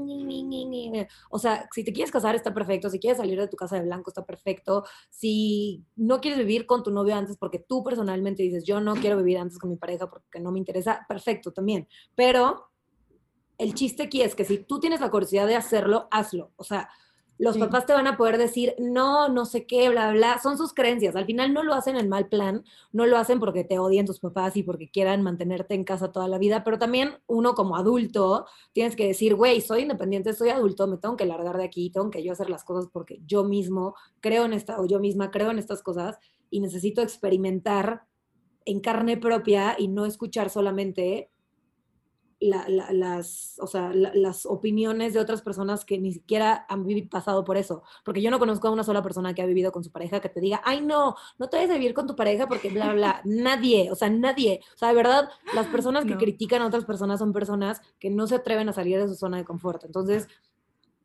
Speaker 2: o sea, si te quieres casar está perfecto, si quieres salir de tu casa de blanco está perfecto, si no quieres vivir con tu novio antes porque tú personalmente dices, yo no quiero vivir antes con mi pareja porque no me interesa, perfecto también. Pero el chiste aquí es que si tú tienes la curiosidad de hacerlo, hazlo. O sea, los papás te van a poder decir, no, no sé qué, bla, bla, son sus creencias. Al final no lo hacen en mal plan, no lo hacen porque te odien tus papás y porque quieran mantenerte en casa toda la vida, pero también uno como adulto tienes que decir, güey, soy independiente, soy adulto, me tengo que largar de aquí, tengo que yo hacer las cosas porque yo mismo creo en esta, o yo misma creo en estas cosas y necesito experimentar en carne propia y no escuchar solamente las, o sea, las opiniones de otras personas que ni siquiera han pasado por eso. Porque yo no conozco a una sola persona que ha vivido con su pareja que te diga, ay, no, no te debes vivir con tu pareja porque bla, bla, nadie, o sea, nadie. O sea, de verdad, las personas que critican a otras personas son personas que no se atreven a salir de su zona de confort. Entonces,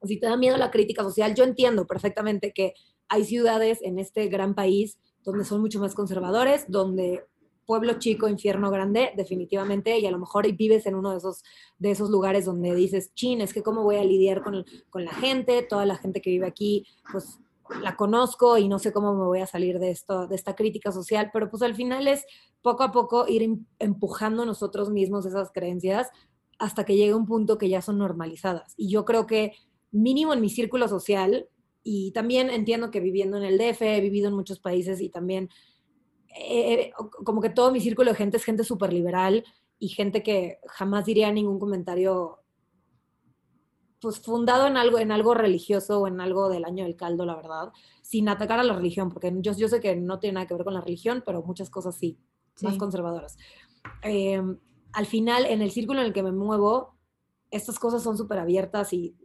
Speaker 2: si te da miedo la crítica social, yo entiendo perfectamente que hay ciudades en este gran país donde son mucho más conservadores, donde pueblo chico, infierno grande, definitivamente, y a lo mejor vives en uno de esos, de esos lugares donde dices, chin, es que cómo voy a lidiar con, con la gente, toda la gente que vive aquí, pues la conozco y no sé cómo me voy a salir de esto, de esta crítica social, pero pues al final es poco a poco ir em, empujando nosotros mismos esas creencias hasta que llegue un punto que ya son normalizadas. Y yo creo que mínimo en mi círculo social, y también entiendo que viviendo en el DF, he vivido en muchos países y también eh, como que todo mi círculo de gente es gente súper liberal y gente que jamás diría ningún comentario pues fundado en algo, en algo religioso o en algo del año del caldo, la verdad, sin atacar a la religión, porque yo, yo sé que no tiene nada que ver con la religión, pero muchas cosas sí, más conservadoras. Em, al final, en el círculo en el que me muevo, estas cosas son súper abiertas y,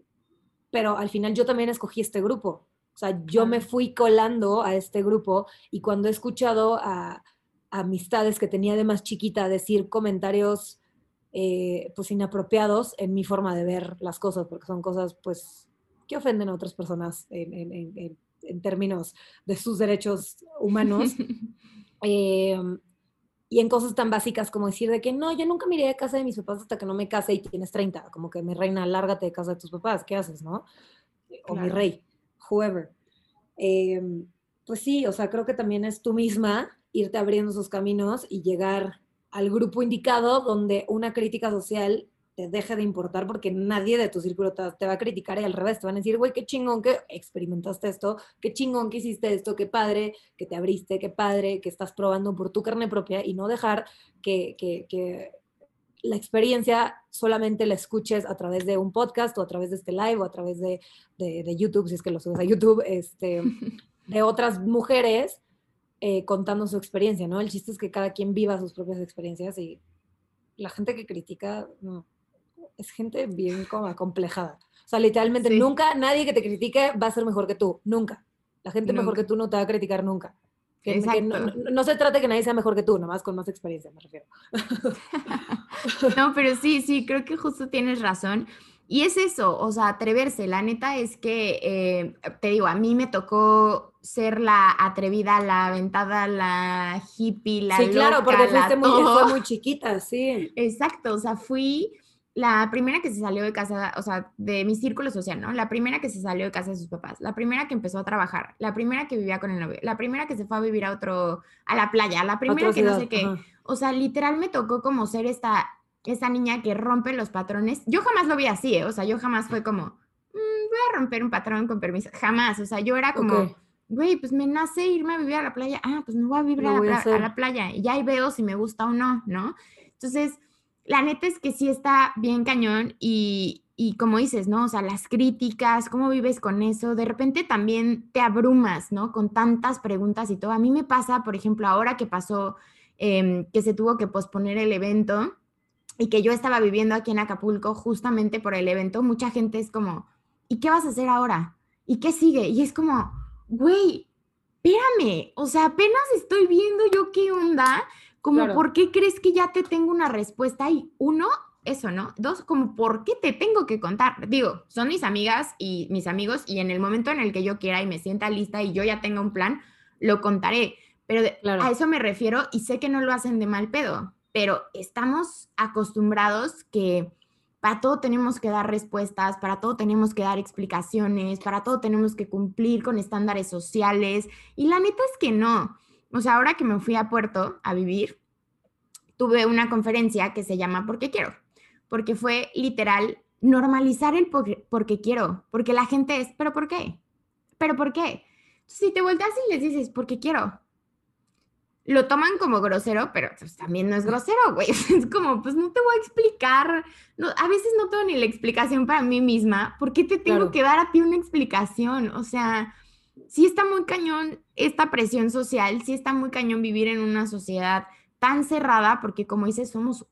Speaker 2: pero al final yo también escogí este grupo. O sea, yo me fui colando a este grupo y cuando he escuchado a, amistades que tenía de más chiquita decir comentarios eh, pues inapropiados en mi forma de ver las cosas, porque son cosas pues que ofenden a otras personas en, términos de sus derechos humanos. Em, y en cosas tan básicas como decir de que no, yo nunca me iré de casa de mis papás hasta que no me case y tienes 30, como que mi reina, lárgate de casa de tus papás, ¿qué haces, no? O mi rey whoever. Em, pues sí, o sea, creo que también es tú misma irte abriendo esos caminos y llegar al grupo indicado donde una crítica social te deje de importar porque nadie de tu círculo te, va a criticar y al revés, te van a decir, güey, qué chingón que experimentaste esto, qué chingón que hiciste esto, qué padre que te abriste, qué padre que estás probando por tu carne propia y no dejar que, que, que la experiencia solamente la escuches a través de un podcast o a través de este live o a través de, YouTube, si es que lo subes a YouTube, este, de otras mujeres eh, contando su experiencia, ¿no? El chiste es que cada quien viva sus propias experiencias y la gente que critica es gente bien como acomplejada. O sea, literalmente nunca nadie que te critique va a ser mejor que tú, nunca. La gente mejor que tú no te va a criticar nunca no, se trata de que nadie sea mejor que tú, nomás con más experiencia, me refiero.
Speaker 1: no, pero sí, sí, creo que justo tienes razón. Y es eso, o sea, atreverse. La neta es que, eh, te digo, a mí me tocó ser la atrevida, la aventada, la hippie, la. Sí, claro, porque fuiste
Speaker 2: muy, fue muy chiquita, sí.
Speaker 1: Exacto, o sea, fui la primera que se salió de casa, o sea, de mi círculo social, ¿no? La primera que se salió de casa de sus papás, la primera que empezó a trabajar, la primera que vivía con el novio, la primera que se fue a vivir a otro, a la playa, la primera que no sé qué. O sea, literal me tocó como ser esta, esta niña que rompe los patrones. Yo jamás lo vi así, ¿eh? O sea, yo jamás fue como, mm, voy a romper un patrón con permiso. Jamás, o sea, yo era como... Güey, pues me nace irme a vivir a la playa. Ah, pues me voy a vivir a, la, a la playa. Y ya ahí veo si me gusta o no, ¿no? Entonces, la neta es que sí está bien cañón y, como dices, ¿no? O sea, las críticas, cómo vives con eso, de repente también te abrumas, ¿no? Con tantas preguntas y todo. A mí me pasa, por ejemplo, ahora que pasó, em, que se tuvo que posponer el evento y que yo estaba viviendo aquí en Acapulco justamente por el evento, mucha gente es como, ¿y qué vas a hacer ahora? ¿y qué sigue? Y es como, güey, espérame, o sea, apenas estoy viendo yo qué onda, como, ¿por qué crees que ya te tengo una respuesta? Y uno, eso, ¿no? Dos, como, ¿por qué te tengo que contar? Digo, son mis amigas y mis amigos y en el momento en el que yo quiera y me sienta lista y yo ya tenga un plan, lo contaré. Pero a eso me refiero y sé que no lo hacen de mal pedo, pero estamos acostumbrados que para todo tenemos que dar respuestas, para todo tenemos que dar explicaciones, para todo tenemos que cumplir con estándares sociales. Y la neta es que no. O sea, ahora que me fui a Puerto a vivir, tuve una conferencia que se llama Porque quiero, porque fue literal normalizar el porque, quiero, porque la gente es, pero ¿por qué? ¿Pero por qué? Si te volteas y les dices, porque quiero, lo toman como grosero, pero pues, también no es grosero, güey. Es como, pues no te voy a explicar. No, a veces no tengo ni la explicación para mí misma. ¿Por qué te tengo que dar a ti una explicación? O sea, sí está muy cañón esta presión social, sí está muy cañón vivir en una sociedad tan cerrada, porque como dices, somos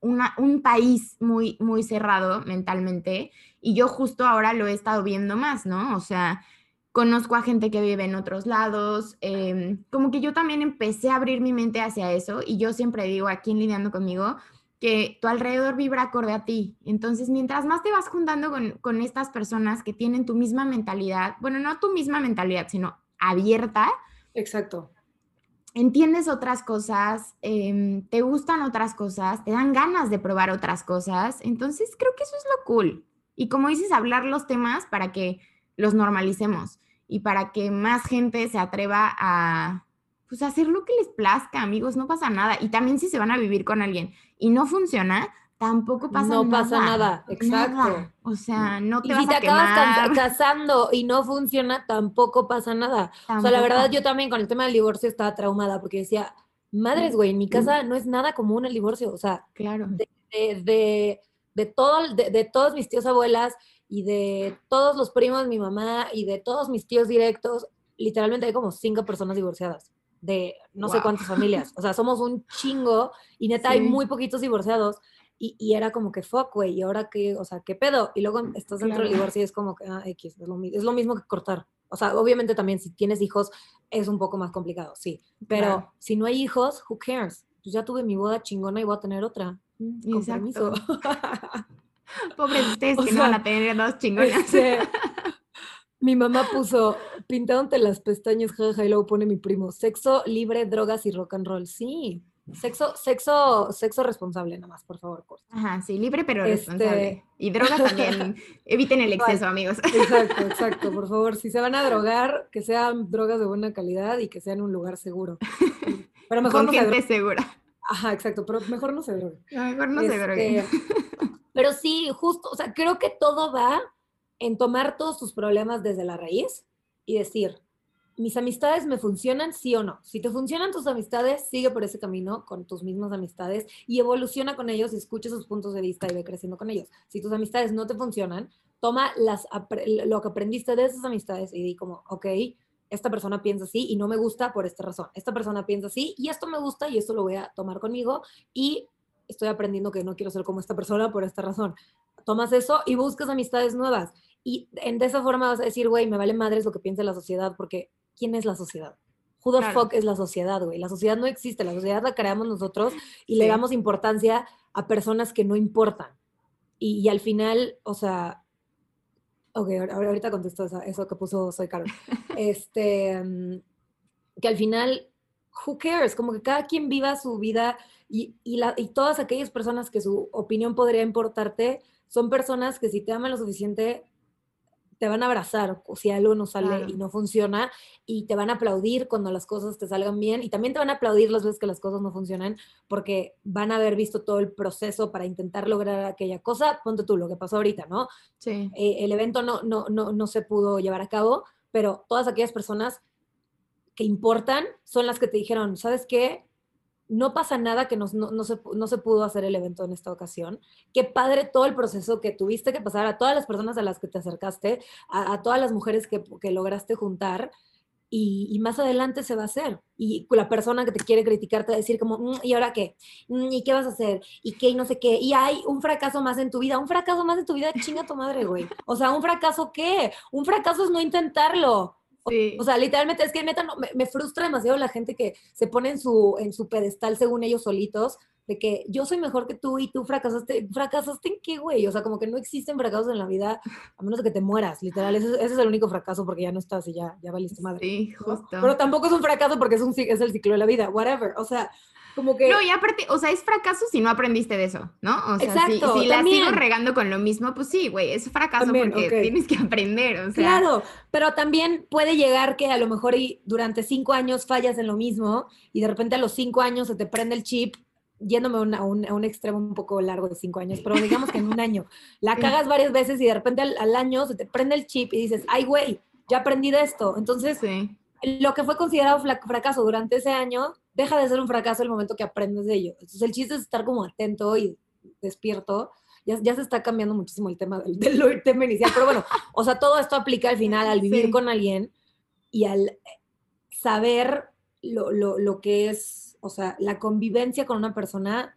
Speaker 1: un país muy, muy cerrado mentalmente. Y yo justo ahora lo he estado viendo más, ¿no? O sea, conozco a gente que vive en otros lados, em, como que yo también empecé a abrir mi mente hacia eso y yo siempre digo aquí en lidiando conmigo que tu alrededor vibra acorde a ti. Entonces, mientras más te vas juntando con, estas personas que tienen tu misma mentalidad, bueno, no tu misma mentalidad, sino abierta.
Speaker 2: Exacto.
Speaker 1: Entiendes otras cosas, em, te gustan otras cosas, te dan ganas de probar otras cosas. Entonces, creo que eso es lo cool. Y como dices, hablar los temas para que los normalicemos y para que más gente se atreva a pues hacer lo que les plazca, amigos, no pasa nada. Y también si se van a vivir con alguien y no funciona, tampoco pasa nada.
Speaker 2: No pasa nada, exacto.
Speaker 1: O sea, no te
Speaker 2: y
Speaker 1: vas
Speaker 2: si te acabas casando y no funciona, tampoco pasa nada. O sea, la verdad, yo también con el tema del divorcio estaba traumada porque decía, madres, güey, en mi casa no es nada común el divorcio. O sea,
Speaker 1: claro.
Speaker 2: de, de, de, todo, de, de todos mis tíos abuelas y de todos los primos de mi mamá y de todos mis tíos directos, literalmente hay como cinco personas divorciadas de no sé cuántas familias. O sea, somos un chingo y neta hay muy poquitos divorciados. Y, y, era como que fuck, güey, y ahora qué, o sea, qué pedo. Y luego estás dentro del divorcio y es como que, ah, X, es lo, es lo, mismo que cortar. O sea, obviamente también si tienes hijos es un poco más complicado, sí. Pero si no hay hijos, who cares? Pues ya tuve mi boda chingona y voy a tener otra.
Speaker 1: Mm, Con permiso. Pobres ustedes que no van a tener dos chingonas. Este,
Speaker 2: mi mamá puso, pintándote las pestañas, jaja, y luego pone mi primo, sexo libre, drogas y rock and roll. Sí, sexo, sexo, sexo responsable nomás, por favor.
Speaker 1: Ajá, sí, libre pero este, responsable. Y drogas también, eviten el exceso, amigos.
Speaker 2: Exacto, exacto, por favor, si se van a drogar, que sean drogas de buena calidad y que sean en un lugar seguro.
Speaker 1: Pero mejor no gente segura.
Speaker 2: Ajá, exacto, pero mejor no se droguen.
Speaker 1: Mejor no se droguen. Este,
Speaker 2: pero sí, justo, o sea, creo que todo va en tomar todos tus problemas desde la raíz y decir, mis amistades me funcionan, sí o no. Si te funcionan tus amistades, sigue por ese camino con tus mismas amistades y evoluciona con ellos, escucha sus puntos de vista y ve creciendo con ellos. Si tus amistades no te funcionan, toma las, lo que aprendiste de esas amistades y di como, ok, esta persona piensa así y no me gusta por esta razón. Esta persona piensa así y esto me gusta y esto lo voy a tomar conmigo y estoy aprendiendo que no quiero ser como esta persona por esta razón. Tomas eso y buscas amistades nuevas. Y en, de esa forma vas a decir, güey, me vale madres lo que piense la sociedad, porque ¿quién es la sociedad? Who the fuck es la sociedad, güey? La sociedad no existe, la sociedad la creamos nosotros y le damos importancia a personas que no importan. Y, al final, o sea, ok, ahorita contesto eso, que puso Soy Carol. este, mm, que al final, who cares? Como que cada quien viva su vida y, la, y todas aquellas personas que su opinión podría importarte son personas que si te aman lo suficiente te van a abrazar si algo no sale y no funciona y te van a aplaudir cuando las cosas te salgan bien y también te van a aplaudir las veces que las cosas no funcionan porque van a haber visto todo el proceso para intentar lograr aquella cosa. Ponte tú lo que pasó ahorita, ¿no?
Speaker 1: Sí.
Speaker 2: Eh, el evento no, no, no, no se pudo llevar a cabo, pero todas aquellas personas que importan son las que te dijeron, ¿sabes qué? No pasa nada que no, se, pudo hacer el evento en esta ocasión. Qué padre todo el proceso que tuviste que pasar a todas las personas a las que te acercaste, a, todas las mujeres que, lograste juntar. y, más adelante se va a hacer. Y la persona que te quiere criticar te va a decir como, mm, ¿y ahora qué? Mm, ¿Y qué vas a hacer? ¿Y qué? Y no sé qué. Y hay un fracaso más en tu vida. Un fracaso más en tu vida, chinga tu madre, güey. O sea, ¿un fracaso qué? Un fracaso es no intentarlo. O, sea, literalmente es que neta me, me, frustra demasiado la gente que se pone en su, en su pedestal según ellos solitos de que yo soy mejor que tú y tú fracasaste. ¿Fracasaste en qué, güey? O sea, como que no existen fracasos en la vida a menos de que te mueras, literal. Ese, es el único fracaso porque ya no estás y ya, ya valiste madre.
Speaker 1: Sí, justo.
Speaker 2: Pero tampoco es un fracaso porque es, un, es el ciclo de la vida, whatever. O sea, como que...
Speaker 1: No, y aparte, o sea, es fracaso si no aprendiste de eso, ¿no? O sea, Exacto, si, la sigo regando con lo mismo, pues sí, güey, es fracaso porque tienes que aprender, o sea.
Speaker 2: Claro, pero también puede llegar que a lo mejor y durante cinco años fallas en lo mismo y de repente a los cinco años se te prende el chip yéndome a, un, a, un, extremo un poco largo de cinco años, pero digamos que en un año, la cagas varias veces y de repente al, año se te prende el chip y dices, ay, güey, ya aprendí de esto. Entonces, lo que fue considerado fracaso durante ese año, deja de ser un fracaso el momento que aprendes de ello. Entonces, el chiste es estar como atento y despierto. Ya, ya se está cambiando muchísimo el tema del, tema inicial, pero bueno, o sea, todo esto aplica al final al vivir con alguien y al saber lo, lo, lo que es o sea, la convivencia con una persona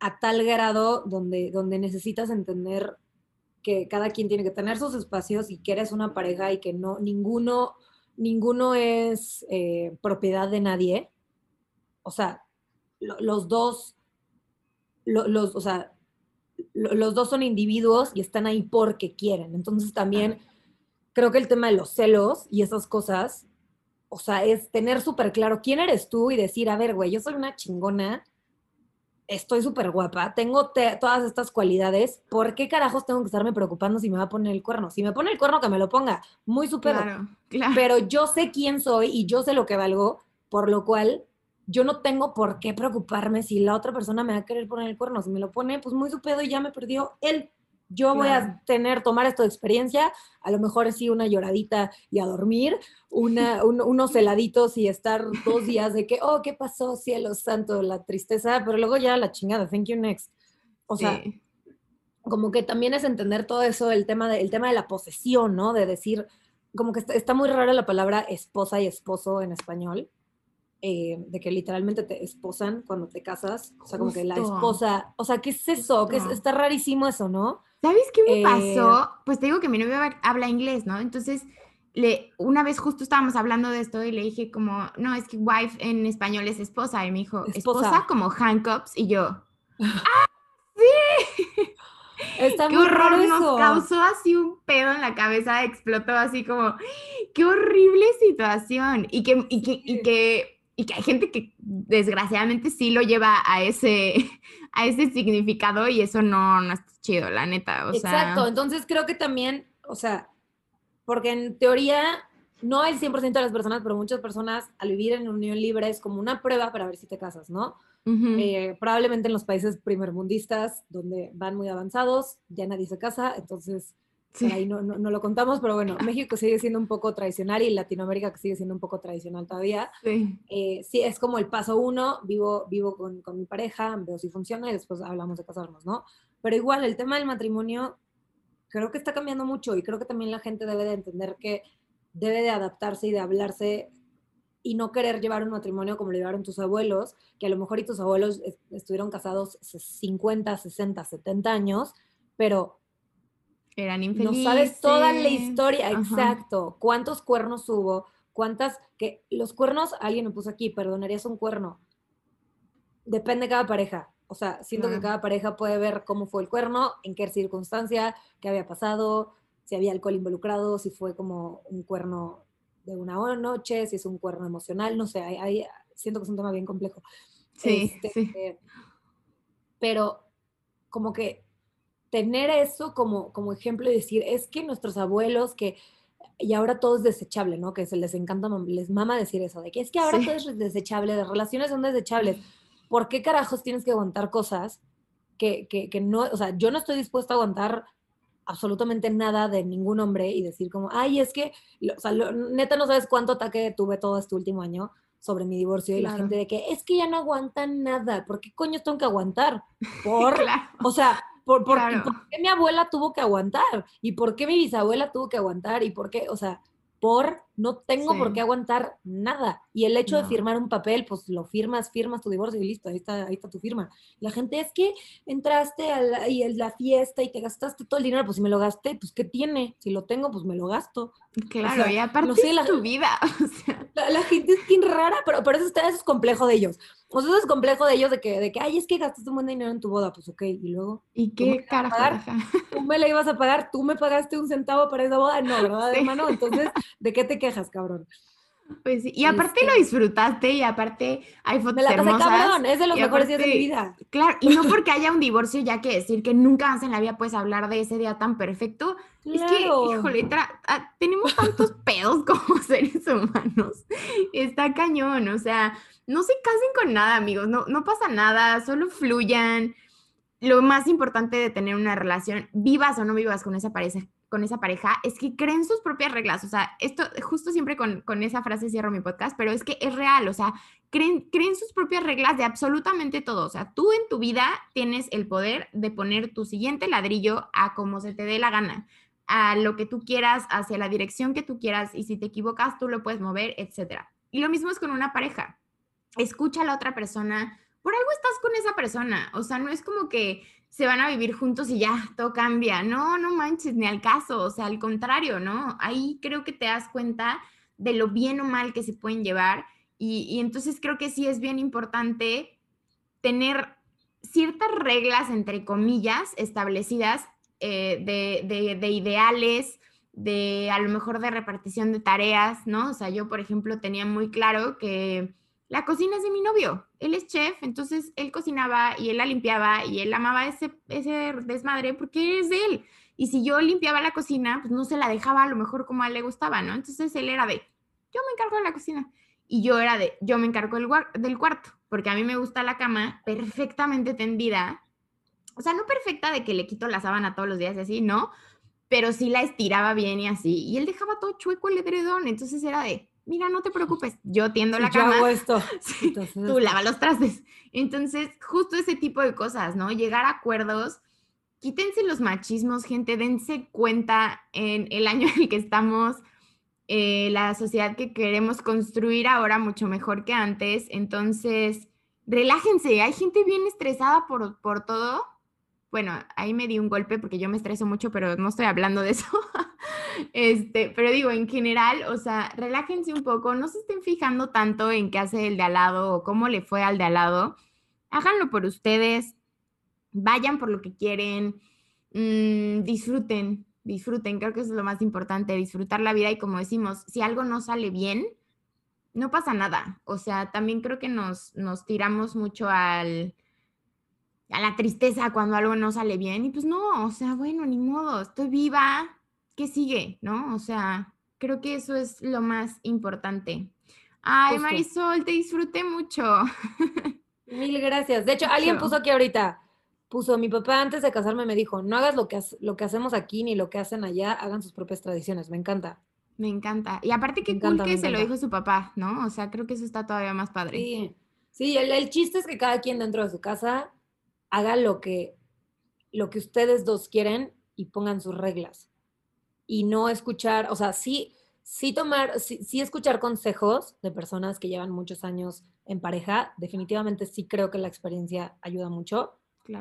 Speaker 2: a tal grado donde, donde necesitas entender que cada quien tiene que tener sus espacios y que eres una pareja y que no, ninguno, ninguno es eh, propiedad de nadie. O sea, los dos, los, o sea, los dos son individuos y están ahí porque quieren. Entonces también creo que el tema de los celos y esas cosas o sea, es tener súper claro quién eres tú y decir, a ver, güey, yo soy una chingona, estoy súper guapa, tengo todas estas cualidades, ¿por qué carajos tengo que estarme preocupando si me va a poner el cuerno? Si me pone el cuerno, que me lo ponga, muy súper. Claro, claro. Pero yo sé quién soy y yo sé lo que valgo, por lo cual yo no tengo por qué preocuparme si la otra persona me va a querer poner el cuerno. Si me lo pone, pues muy su pedo y ya me perdió él yo voy a tener, tomar esto de experiencia, a lo mejor sí una lloradita y a dormir, una, unos heladitos y estar dos días de que, oh, ¿qué pasó, cielo santo? La tristeza, pero luego ya la chingada, thank you next. O sea, como que también es entender todo eso, el tema, de, tema de la posesión, ¿no? De decir, como que está, muy rara la palabra esposa y esposo en español. Eh, de que literalmente te esposan cuando te casas, o sea, como que la esposa, o sea, ¿qué es eso? Que está rarísimo eso, ¿no?
Speaker 1: ¿Sabes qué me pasó? Eh, pues te digo que mi novio habla inglés, ¿no? Entonces, le, una vez justo estábamos hablando de esto y le dije como, no, es que wife en español es esposa. Y me dijo, esposa, como handcuffs. Y yo, ¡ah, sí! Está qué horror, nos causó así un pedo en la cabeza, explotó así como, qué horrible situación. Y que, y que, y que y que hay gente que desgraciadamente sí lo lleva a ese, a ese significado y eso no, no está chido, la neta.
Speaker 2: Exacto, entonces creo que también, o sea, porque en teoría no el 100% de las personas, pero muchas personas al vivir en unión libre es como una prueba para ver si te casas, ¿no? Eh, probablemente en los países primermundistas, donde van muy avanzados, ya nadie se casa, entonces ahí no, no, lo contamos, pero bueno, México sigue siendo un poco tradicional y Latinoamérica que sigue siendo un poco tradicional todavía. Sí. Eh, sí, es como el paso uno, vivo, vivo con, con, mi pareja, veo si funciona y después hablamos de casarnos, ¿no? Pero igual, el tema del matrimonio creo que está cambiando mucho y creo que también la gente debe de entender que debe de adaptarse y de hablarse y no querer llevar un matrimonio como lo llevaron tus abuelos, que a lo mejor y tus abuelos estuvieron casados 50, 60, 70 años, pero
Speaker 1: eran infelices.
Speaker 2: No sabes toda la historia, exacto. ¿Cuántos cuernos hubo? ¿Cuántas? Que los cuernos, alguien me puso aquí, perdonarías un cuerno. Depende de cada pareja. O sea, siento que cada pareja puede ver cómo fue el cuerno, en qué circunstancia, qué había pasado, si había alcohol involucrado, si fue como un cuerno de una noche, si es un cuerno emocional, no sé, hay, siento que es un tema bien complejo.
Speaker 1: Sí, este, sí.
Speaker 2: pero como que tener eso como, como ejemplo y decir, es que nuestros abuelos que, y ahora todo es desechable, ¿no? Que se les encanta, les mama decir eso, de que es que ahora todo es desechable, las relaciones son desechables. ¿Por qué carajos tienes que aguantar cosas que, que, que no, o sea, yo no estoy dispuesta a aguantar absolutamente nada de ningún hombre y decir como, ay, es que, o sea, neta no sabes cuánto ataque tuve todo este último año sobre mi divorcio y la gente de que es que ya no aguantan nada, ¿por qué coño tengo que aguantar? Por, o sea, por, qué mi abuela tuvo que aguantar? ¿Y por qué mi bisabuela tuvo que aguantar? ¿Y por qué? O sea, por no tengo por qué aguantar nada. Y el hecho de firmar un papel, pues lo firmas, firmas tu divorcio y listo, ahí está, ahí está tu firma. La gente es que entraste a la, y la fiesta y te gastaste todo el dinero, pues si me lo gasté, pues ¿qué tiene? Si lo tengo, pues me lo gasto.
Speaker 1: Claro, y aparte no la, tu vida.
Speaker 2: la, gente es bien rara, pero, pero eso, eso es complejo de ellos. O sea, eso es complejo de ellos de que, de que, ay, es que gastaste un buen dinero en tu boda, pues ok, y luego.
Speaker 1: ¿Y qué carajo?
Speaker 2: ¿Tú me la ibas a pagar? ¿Tú me pagaste un centavo para esa boda? No, ¿verdad, hermano? Entonces, ¿de qué te quejas, cabrón?
Speaker 1: Pues sí, y aparte lo disfrutaste y aparte hay fotos la hermosas. Cabrón,
Speaker 2: es de los mejores días de mi vida.
Speaker 1: Claro, y no porque haya un divorcio ya que decir que nunca más en la vida puedes hablar de ese día tan perfecto. Es que, híjole, ah, tenemos tantos pedos como seres humanos. Está cañón, o sea, no se casen con nada, amigos, no, no pasa nada, solo fluyan. Lo más importante de tener una relación, vivas o no vivas con esa pareja, con esa pareja es que creen sus propias reglas. O sea, esto justo siempre con, con, esa frase cierro mi podcast, pero es que es real. O sea, creen, creen sus propias reglas de absolutamente todo. O sea, tú en tu vida tienes el poder de poner tu siguiente ladrillo a como se te dé la gana, a lo que tú quieras, hacia la dirección que tú quieras. Y si te equivocas, tú lo puedes mover, etc. Y lo mismo es con una pareja. Escucha a la otra persona. Por algo estás con esa persona. O sea, no es como que se van a vivir juntos y ya todo cambia. No, no manches, ni al caso, o sea, al contrario, ¿no? Ahí creo que te das cuenta de lo bien o mal que se pueden llevar y, entonces creo que sí es bien importante tener ciertas reglas, entre comillas, establecidas eh, de, de ideales, de a lo mejor de repartición de tareas, ¿no? O sea, yo, por ejemplo, tenía muy claro que la cocina es de mi novio, él es chef, entonces él cocinaba y él la limpiaba y él amaba ese, ese desmadre porque es de él. Y si yo limpiaba la cocina, pues no se la dejaba a lo mejor como a él le gustaba, ¿no? Entonces él era de, yo me encargo de la cocina. Y yo era de, yo me encargo del, del cuarto, porque a mí me gusta la cama perfectamente tendida. O sea, no perfecta de que le quito la sábana todos los días y así, no, pero sí la estiraba bien y así. Y él dejaba todo chueco el edredón, entonces era de, mira, no te preocupes, yo tiendo la cama.
Speaker 2: Yo hago esto.
Speaker 1: tú lava los trastes. Entonces, justo ese tipo de cosas, ¿no? Llegar a acuerdos. Quítense los machismos, gente, dense cuenta en el año en el que estamos, eh, la sociedad que queremos construir ahora mucho mejor que antes. Entonces, relájense, hay gente bien estresada por, por todo. Bueno, ahí me di un golpe porque yo me estreso mucho, pero no estoy hablando de eso. Este, pero digo, en general, o sea, relájense un poco, no se estén fijando tanto en qué hace el de al lado o cómo le fue al de al lado. Háganlo por ustedes, vayan por lo que quieren, mm, disfruten, disfruten, creo que eso es lo más importante, disfrutar la vida y como decimos, si algo no sale bien, no pasa nada. O sea, también creo que nos, nos tiramos mucho al, a la tristeza cuando algo no sale bien y pues no, o sea, bueno, ni modo, estoy viva, ¿qué sigue? ¿No? O sea, creo que eso es lo más importante. Ay, Marisol, te disfruté mucho.
Speaker 2: Mil gracias. De hecho, alguien puso aquí ahorita, puso, mi papá antes de casarme me dijo, no hagas lo que, lo que hacemos aquí ni lo que hacen allá, hagan sus propias tradiciones. Me encanta.
Speaker 1: Me encanta. Y aparte qué cool que se lo dijo su papá, ¿no? O sea, creo que eso está todavía más padre.
Speaker 2: Sí, sí el, el, chiste es que cada quien dentro de su casa haga lo que, lo que ustedes dos quieren y pongan sus reglas y no escuchar, o sea, sí, sí tomar, sí, escuchar consejos de personas que llevan muchos años en pareja, definitivamente sí creo que la experiencia ayuda mucho,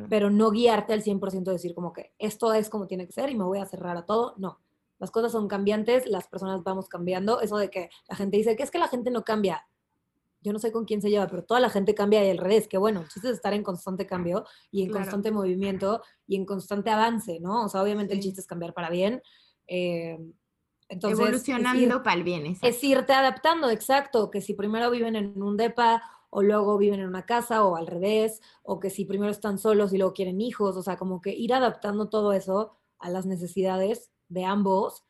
Speaker 2: pero no guiarte al 100% decir como que esto es como tiene que ser y me voy a cerrar a todo, no. Las cosas son cambiantes, las personas vamos cambiando. Eso de que la gente dice que es que la gente no cambia. Yo no sé con quién se lleva, pero toda la gente cambia y al revés. Que bueno, el estar en constante cambio y en constante movimiento y en constante avance, ¿no? O sea, obviamente el chiste es cambiar para bien, eh, entonces,
Speaker 1: Evolucionando para el bien.
Speaker 2: Es irte adaptando, exacto, que si primero viven en un DEPA o luego viven en una casa o al revés, o que si primero están solos y luego quieren hijos, o sea, como que ir adaptando todo eso a las necesidades de ambos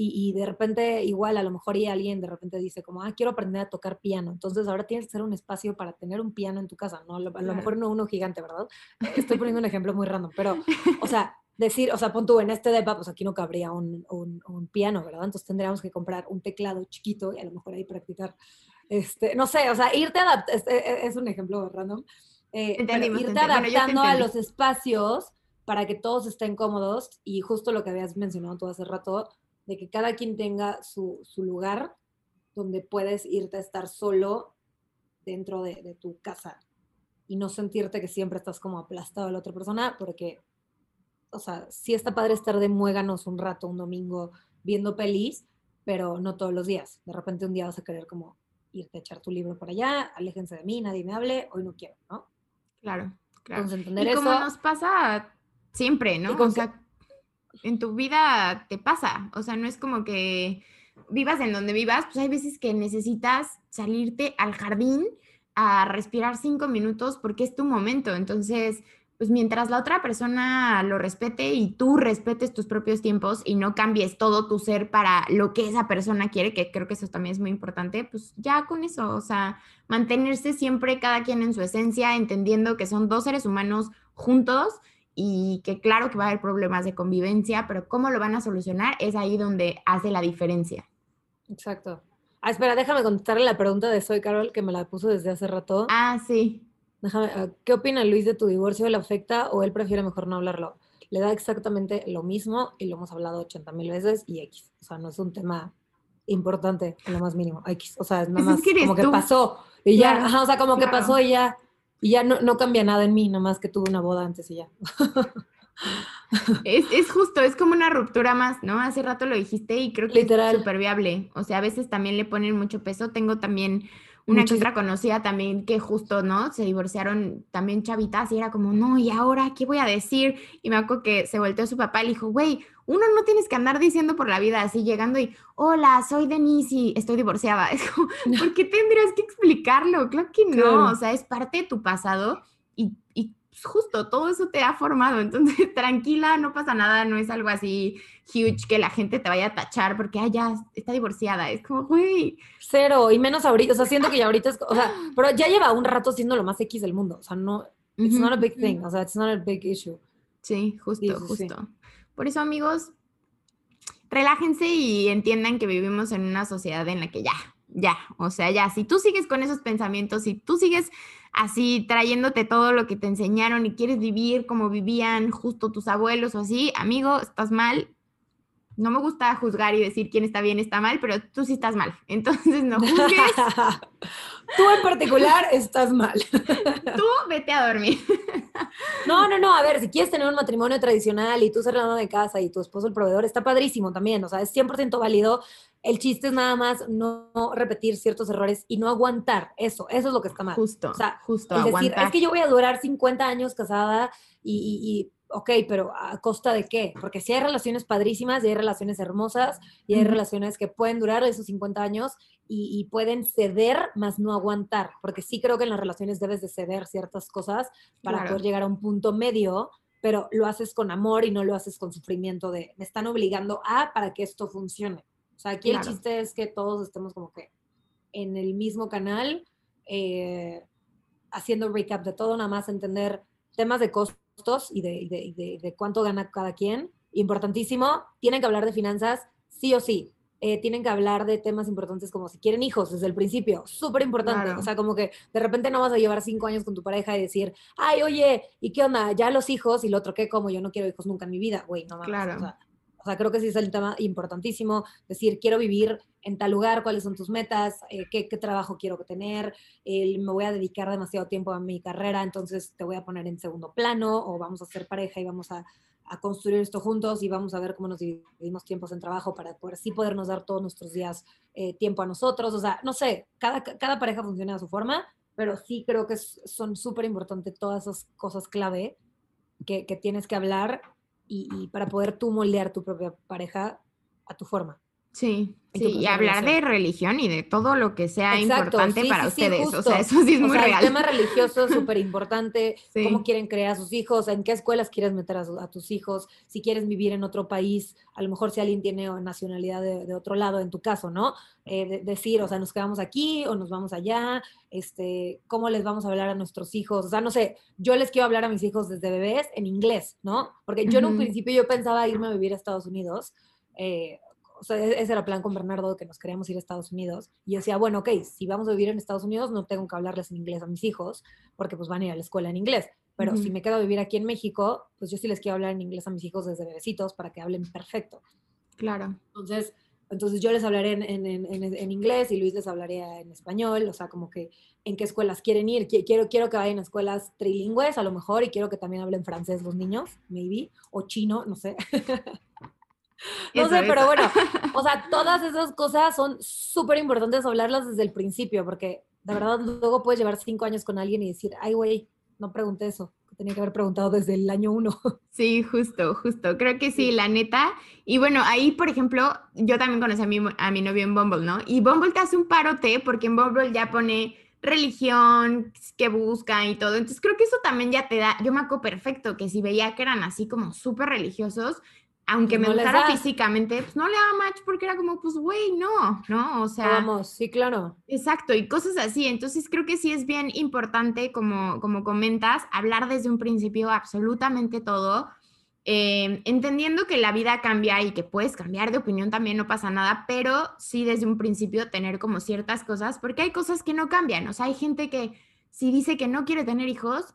Speaker 2: y, de repente igual a lo mejor y alguien de repente dice como, ah, quiero aprender a tocar piano, entonces ahora tienes que hacer un espacio para tener un piano en tu casa, ¿no? A lo, a lo mejor no uno gigante, ¿verdad? Estoy poniendo un ejemplo muy random, pero, o sea, decir, o sea, pon tú en este depa, pues aquí no cabría un, un, piano, ¿verdad? Entonces tendríamos que comprar un teclado chiquito y a lo mejor ahí practicar, este, no sé, o sea, irte adaptando, es, es, un ejemplo random, eh, irte adaptando a los espacios para que todos estén cómodos y justo lo que habías mencionado tú hace rato, de que cada quien tenga su, su lugar donde puedes irte a estar solo dentro de, de, tu casa y no sentirte que siempre estás como aplastado a la otra persona, porque, o sea, sí está padre estar de muéganos un rato, un domingo, viendo pelis, pero no todos los días. De repente un día vas a querer como irte a echar tu libro por allá, aléjense de mí, nadie me hable, hoy no quiero, ¿no?
Speaker 1: Claro, claro. Entonces, entender y como nos pasa siempre, ¿no? O sea, en tu vida te pasa, o sea, no es como que vivas en donde vivas, pues hay veces que necesitas salirte al jardín a respirar cinco minutos porque es tu momento. Entonces, pues mientras la otra persona lo respete y tú respetes tus propios tiempos y no cambies todo tu ser para lo que esa persona quiere, que creo que eso también es muy importante, pues ya con eso, o sea, mantenerse siempre cada quien en su esencia, entendiendo que son dos seres humanos juntos y que claro que va a haber problemas de convivencia, pero cómo lo van a solucionar es ahí donde hace la diferencia.
Speaker 2: Exacto. Ah, espera, déjame contestarle la pregunta de Soy Carol que me la puso desde hace rato.
Speaker 1: Ah, sí.
Speaker 2: Déjame, ah, ¿qué opina Luis de tu divorcio? ¿Le afecta o él prefiere mejor no hablarlo? Le da exactamente lo mismo y lo hemos hablado 80 mil veces y X. O sea, no es un tema importante en lo más mínimo. X. O sea, es nada más como que pasó y ya. o sea, como que pasó y ya. Y ya no, no cambia nada en mí, nada más que tuve una boda antes y ya.
Speaker 1: Es, justo, es como una ruptura más, ¿no? Hace rato lo dijiste y creo que es súper viable. O sea, a veces también le ponen mucho peso. Tengo también una chica conocida también que justo, ¿no? Se divorciaron también chavitas y era como, no, ¿y ahora qué voy a decir? Y me acuerdo que se volteó a su papá y le dijo, güey, uno no tienes que andar diciendo por la vida así, llegando y, hola, soy Denise y estoy divorciada. Es como, ¿por qué tendrías que explicarlo? Claro que no, o sea, es parte de tu pasado y, y pues, justo todo eso te ha formado. Entonces, tranquila, no pasa nada, no es algo así huge que la gente te vaya a tachar porque, ah, ya está divorciada. Es como, güey.
Speaker 2: Cero, y menos ahorita. O sea, siento que ya ahorita es, o sea, pero ya lleva un rato siendo lo más X del mundo. O sea, no, it's not a big thing. O sea, it's not a big issue.
Speaker 1: Sí, justo, justo. Por eso, amigos, relájense y entiendan que vivimos en una sociedad en la que ya, ya, o sea, ya, si tú sigues con esos pensamientos, si tú sigues así trayéndote todo lo que te enseñaron y quieres vivir como vivían justo tus abuelos o así, amigo, estás mal. No me gusta juzgar y decir quién está bien, está mal, pero tú sí estás mal. Entonces no juzgues.
Speaker 2: tú en particular estás mal.
Speaker 1: tú vete a dormir.
Speaker 2: no, no, no. A ver, si quieres tener un matrimonio tradicional y tú ser la de casa y tu esposo el proveedor, está padrísimo también. O sea, es 100% válido el chiste es nada más no repetir ciertos errores y no aguantar eso. Eso es lo que está mal.
Speaker 1: Justo. O sea, justo.
Speaker 2: Es decir, es que yo voy a durar 50 años casada y, y, ok, pero ¿a costa de qué? Porque si hay relaciones padrísimas y hay relaciones hermosas y hay relaciones que pueden durar esos 50 años y, pueden ceder, más no aguantar. Porque sí creo que en las relaciones debes de ceder ciertas cosas para poder llegar a un punto medio pero lo haces con amor y no lo haces con sufrimiento de me están obligando a para que esto funcione. O sea, aquí el chiste es que todos estemos como que en el mismo canal, eh, haciendo recap de todo, nada más entender temas de costos y de, cuánto gana cada quien. Importantísimo, tienen que hablar de finanzas sí o sí. Eh, tienen que hablar de temas importantes como si quieren hijos desde el principio, súper importante. O sea, como que de repente no vas a llevar cinco años con tu pareja y decir, ay, oye, ¿y qué onda? Ya los hijos y lo otro, ¿qué? Como yo no quiero hijos nunca en mi vida, güey, no mames. Claro. O sea, o sea, creo que sí es el tema importantísimo, decir, quiero vivir en tal lugar, cuáles son tus metas, eh, qué, trabajo quiero tener, me voy a dedicar demasiado tiempo a mi carrera, entonces te voy a poner en segundo plano o vamos a ser pareja y vamos a, construir esto juntos y vamos a ver cómo nos dividimos tiempos en trabajo para poder sí podernos dar todos nuestros días eh, tiempo a nosotros. O sea, no sé, cada, cada pareja funciona a su forma, pero sí creo que son súper importantes todas esas cosas clave que, que tienes que hablar y, para poder tú moldear tu propia pareja a tu forma.
Speaker 1: Sí, sí, y hablar de religión y de todo lo que sea importante para ustedes. o sea, eso sí es muy real.
Speaker 2: El tema religioso es súper importante. Cómo quieren crear a sus hijos, en qué escuelas quieres meter a, tus hijos, si quieres vivir en otro país, a lo mejor si alguien tiene nacionalidad de, otro lado, en tu caso, ¿no? Eh, decir, o sea, nos quedamos aquí o nos vamos allá, este, cómo les vamos a hablar a nuestros hijos. O sea, no sé, yo les quiero hablar a mis hijos desde bebés en inglés, ¿no? Porque yo en un principio yo pensaba irme a vivir a Estados Unidos. Eh, o sea, e-, ese era el plan con Bernardo, que nos queríamos ir a Estados Unidos. Y yo decía, bueno, ok, si vamos a vivir en Estados Unidos, no tengo que hablarles en inglés a mis hijos, porque pues van a ir a la escuela en inglés. Pero si me quedo a vivir aquí en México, pues yo sí les quiero hablar en inglés a mis hijos desde bebecitos para que hablen perfecto.
Speaker 1: Claro.
Speaker 2: Entonces, entonces yo les hablaré en, en, en, en, inglés y Luis les hablaría en español, o sea, como que en qué escuelas quieren ir. Quiero, quiero que vayan a escuelas trilingües a lo mejor y quiero que también hablen francés los niños, maybe, o chino, no sé. no sé, pero bueno, o sea, todas esas cosas son súper importantes hablarlas desde el principio, porque de verdad luego puedes llevar cinco años con alguien y decir, ay, güey, no pregunté eso tenía que haber preguntado desde el año uno.
Speaker 1: Sí, justo, justo. Creo que sí, la neta. Y bueno, ahí, por ejemplo, yo también conocí a mi, a mi novio en Bumble, ¿no? Y Bumble te hace un parote porque en Bumble ya pone religión que busca y todo. Entonces creo que eso también ya te da, yo me acuerdo perfecto que si veía que eran así como súper religiosos, aunque me gustara físicamente, pues no le daba match porque era como, pues, güey, no, ¿no? O sea.
Speaker 2: Vamos, sí, claro.
Speaker 1: Exacto, y cosas así. Entonces creo que sí es bien importante, como, como comentas, hablar desde un principio absolutamente todo, eh, entendiendo que la vida cambia y que puedes cambiar de opinión también, no pasa nada, pero sí desde un principio tener como ciertas cosas, porque hay cosas que no cambian. O sea, hay gente que si dice que no quiere tener hijos,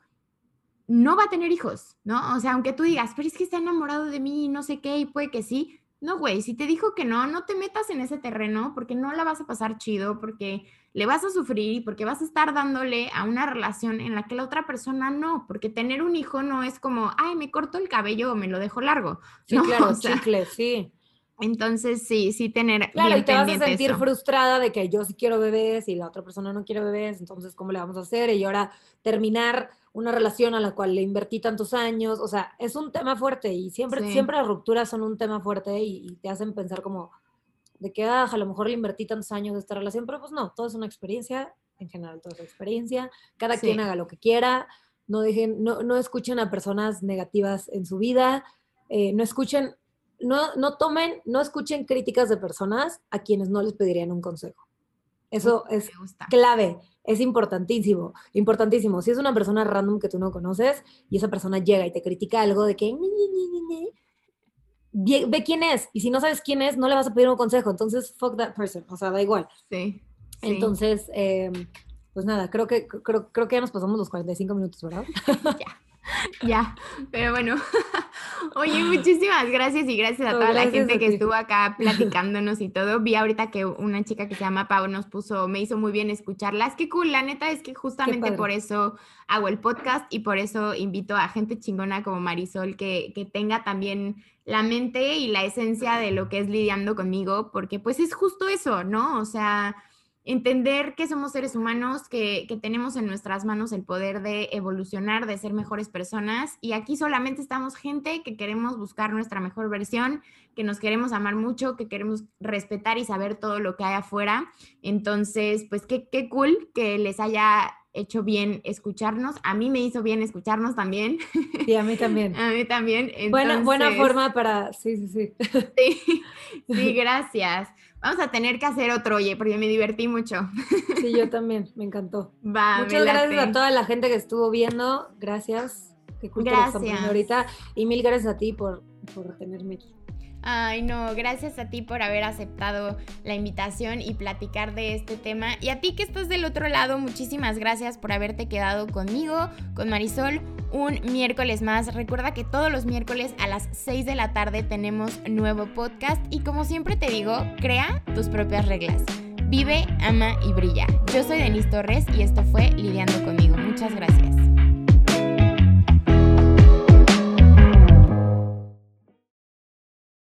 Speaker 1: no va a tener hijos, ¿no? O sea, aunque tú digas, pero es que está enamorado de mí y no sé qué, y puede que sí. No, güey, si te dijo que no, no te metas en ese terreno porque no la vas a pasar chido, porque le vas a sufrir y porque vas a estar dándole a una relación en la que la otra persona no, porque tener un hijo no es como, ay, me corto el cabello o me lo dejo largo.
Speaker 2: Sí, claro, chicle, sí.
Speaker 1: Entonces, sí, sí tener.
Speaker 2: Claro, y te vas a sentir frustrada de que yo sí quiero bebés y la otra persona no quiere bebés, entonces, ¿cómo le vamos a hacer? Y ahora terminar una relación a la cual le invertí tantos años, o sea, es un tema fuerte y siempre, siempre las rupturas son un tema fuerte y, te hacen pensar como de que ah, a lo mejor le invertí tantos años de esta relación, pero pues no, todo es una experiencia, en general todo es experiencia, cada quien haga lo que quiera, no dejen, no, no escuchen a personas negativas en su vida, eh, no escuchen no, no tomen, no escuchen críticas de personas a quienes no les pedirían un consejo. Eso es clave, es importantísimo, importantísimo. Si es una persona random que tú no conoces y esa persona llega y te critica algo de que ve quién es y si no sabes quién es no le vas a pedir un consejo, entonces fuck that person, o sea, da igual.
Speaker 1: Sí.
Speaker 2: Entonces, em, pues nada, creo que creo, creo que ya nos pasamos los 45 minutos, ¿verdad?
Speaker 1: ya. ya, pero bueno. Oye, muchísimas gracias y gracias a toda la gente que estuvo acá platicándonos y todo. Vi ahorita que una chica que se llama Pau nos puso, me hizo muy bien escucharlas. Qué cool, la neta es que justamente por eso hago el podcast y por eso invito a gente chingona como Marisol que, que tenga también la mente y la esencia de lo que es lidiando conmigo, porque pues es justo eso, ¿no? O sea entender que somos seres humanos, que, tenemos en nuestras manos el poder de evolucionar, de ser mejores personas. Y aquí solamente estamos gente que queremos buscar nuestra mejor versión, que nos queremos amar mucho, que queremos respetar y saber todo lo que hay afuera. Entonces, pues qué, qué cool que les haya hecho bien escucharnos. A mí me hizo bien escucharnos también.
Speaker 2: Sí, a mí también.
Speaker 1: a mí también.
Speaker 2: buena, buena forma para... Sí, sí, sí.
Speaker 1: Sí, sí, gracias. Vamos a tener que hacer otro, oye, porque me divertí mucho.
Speaker 2: Sí, yo también, me encantó. Muchas gracias a toda la gente que estuvo viendo. Gracias. Que gracias. ahorita. Y mil gracias a ti por, por tenerme aquí.
Speaker 1: Ay, no, gracias a ti por haber aceptado la invitación y platicar de este tema. Y a ti que estás del otro lado, muchísimas gracias por haberte quedado conmigo, con Marisol, un miércoles más. Recuerda que todos los miércoles a las 6 de la tarde tenemos nuevo podcast y como siempre te digo, crea tus propias reglas. Vive, ama y brilla. Yo soy Denise Torres y esto fue Lidiando conmigo.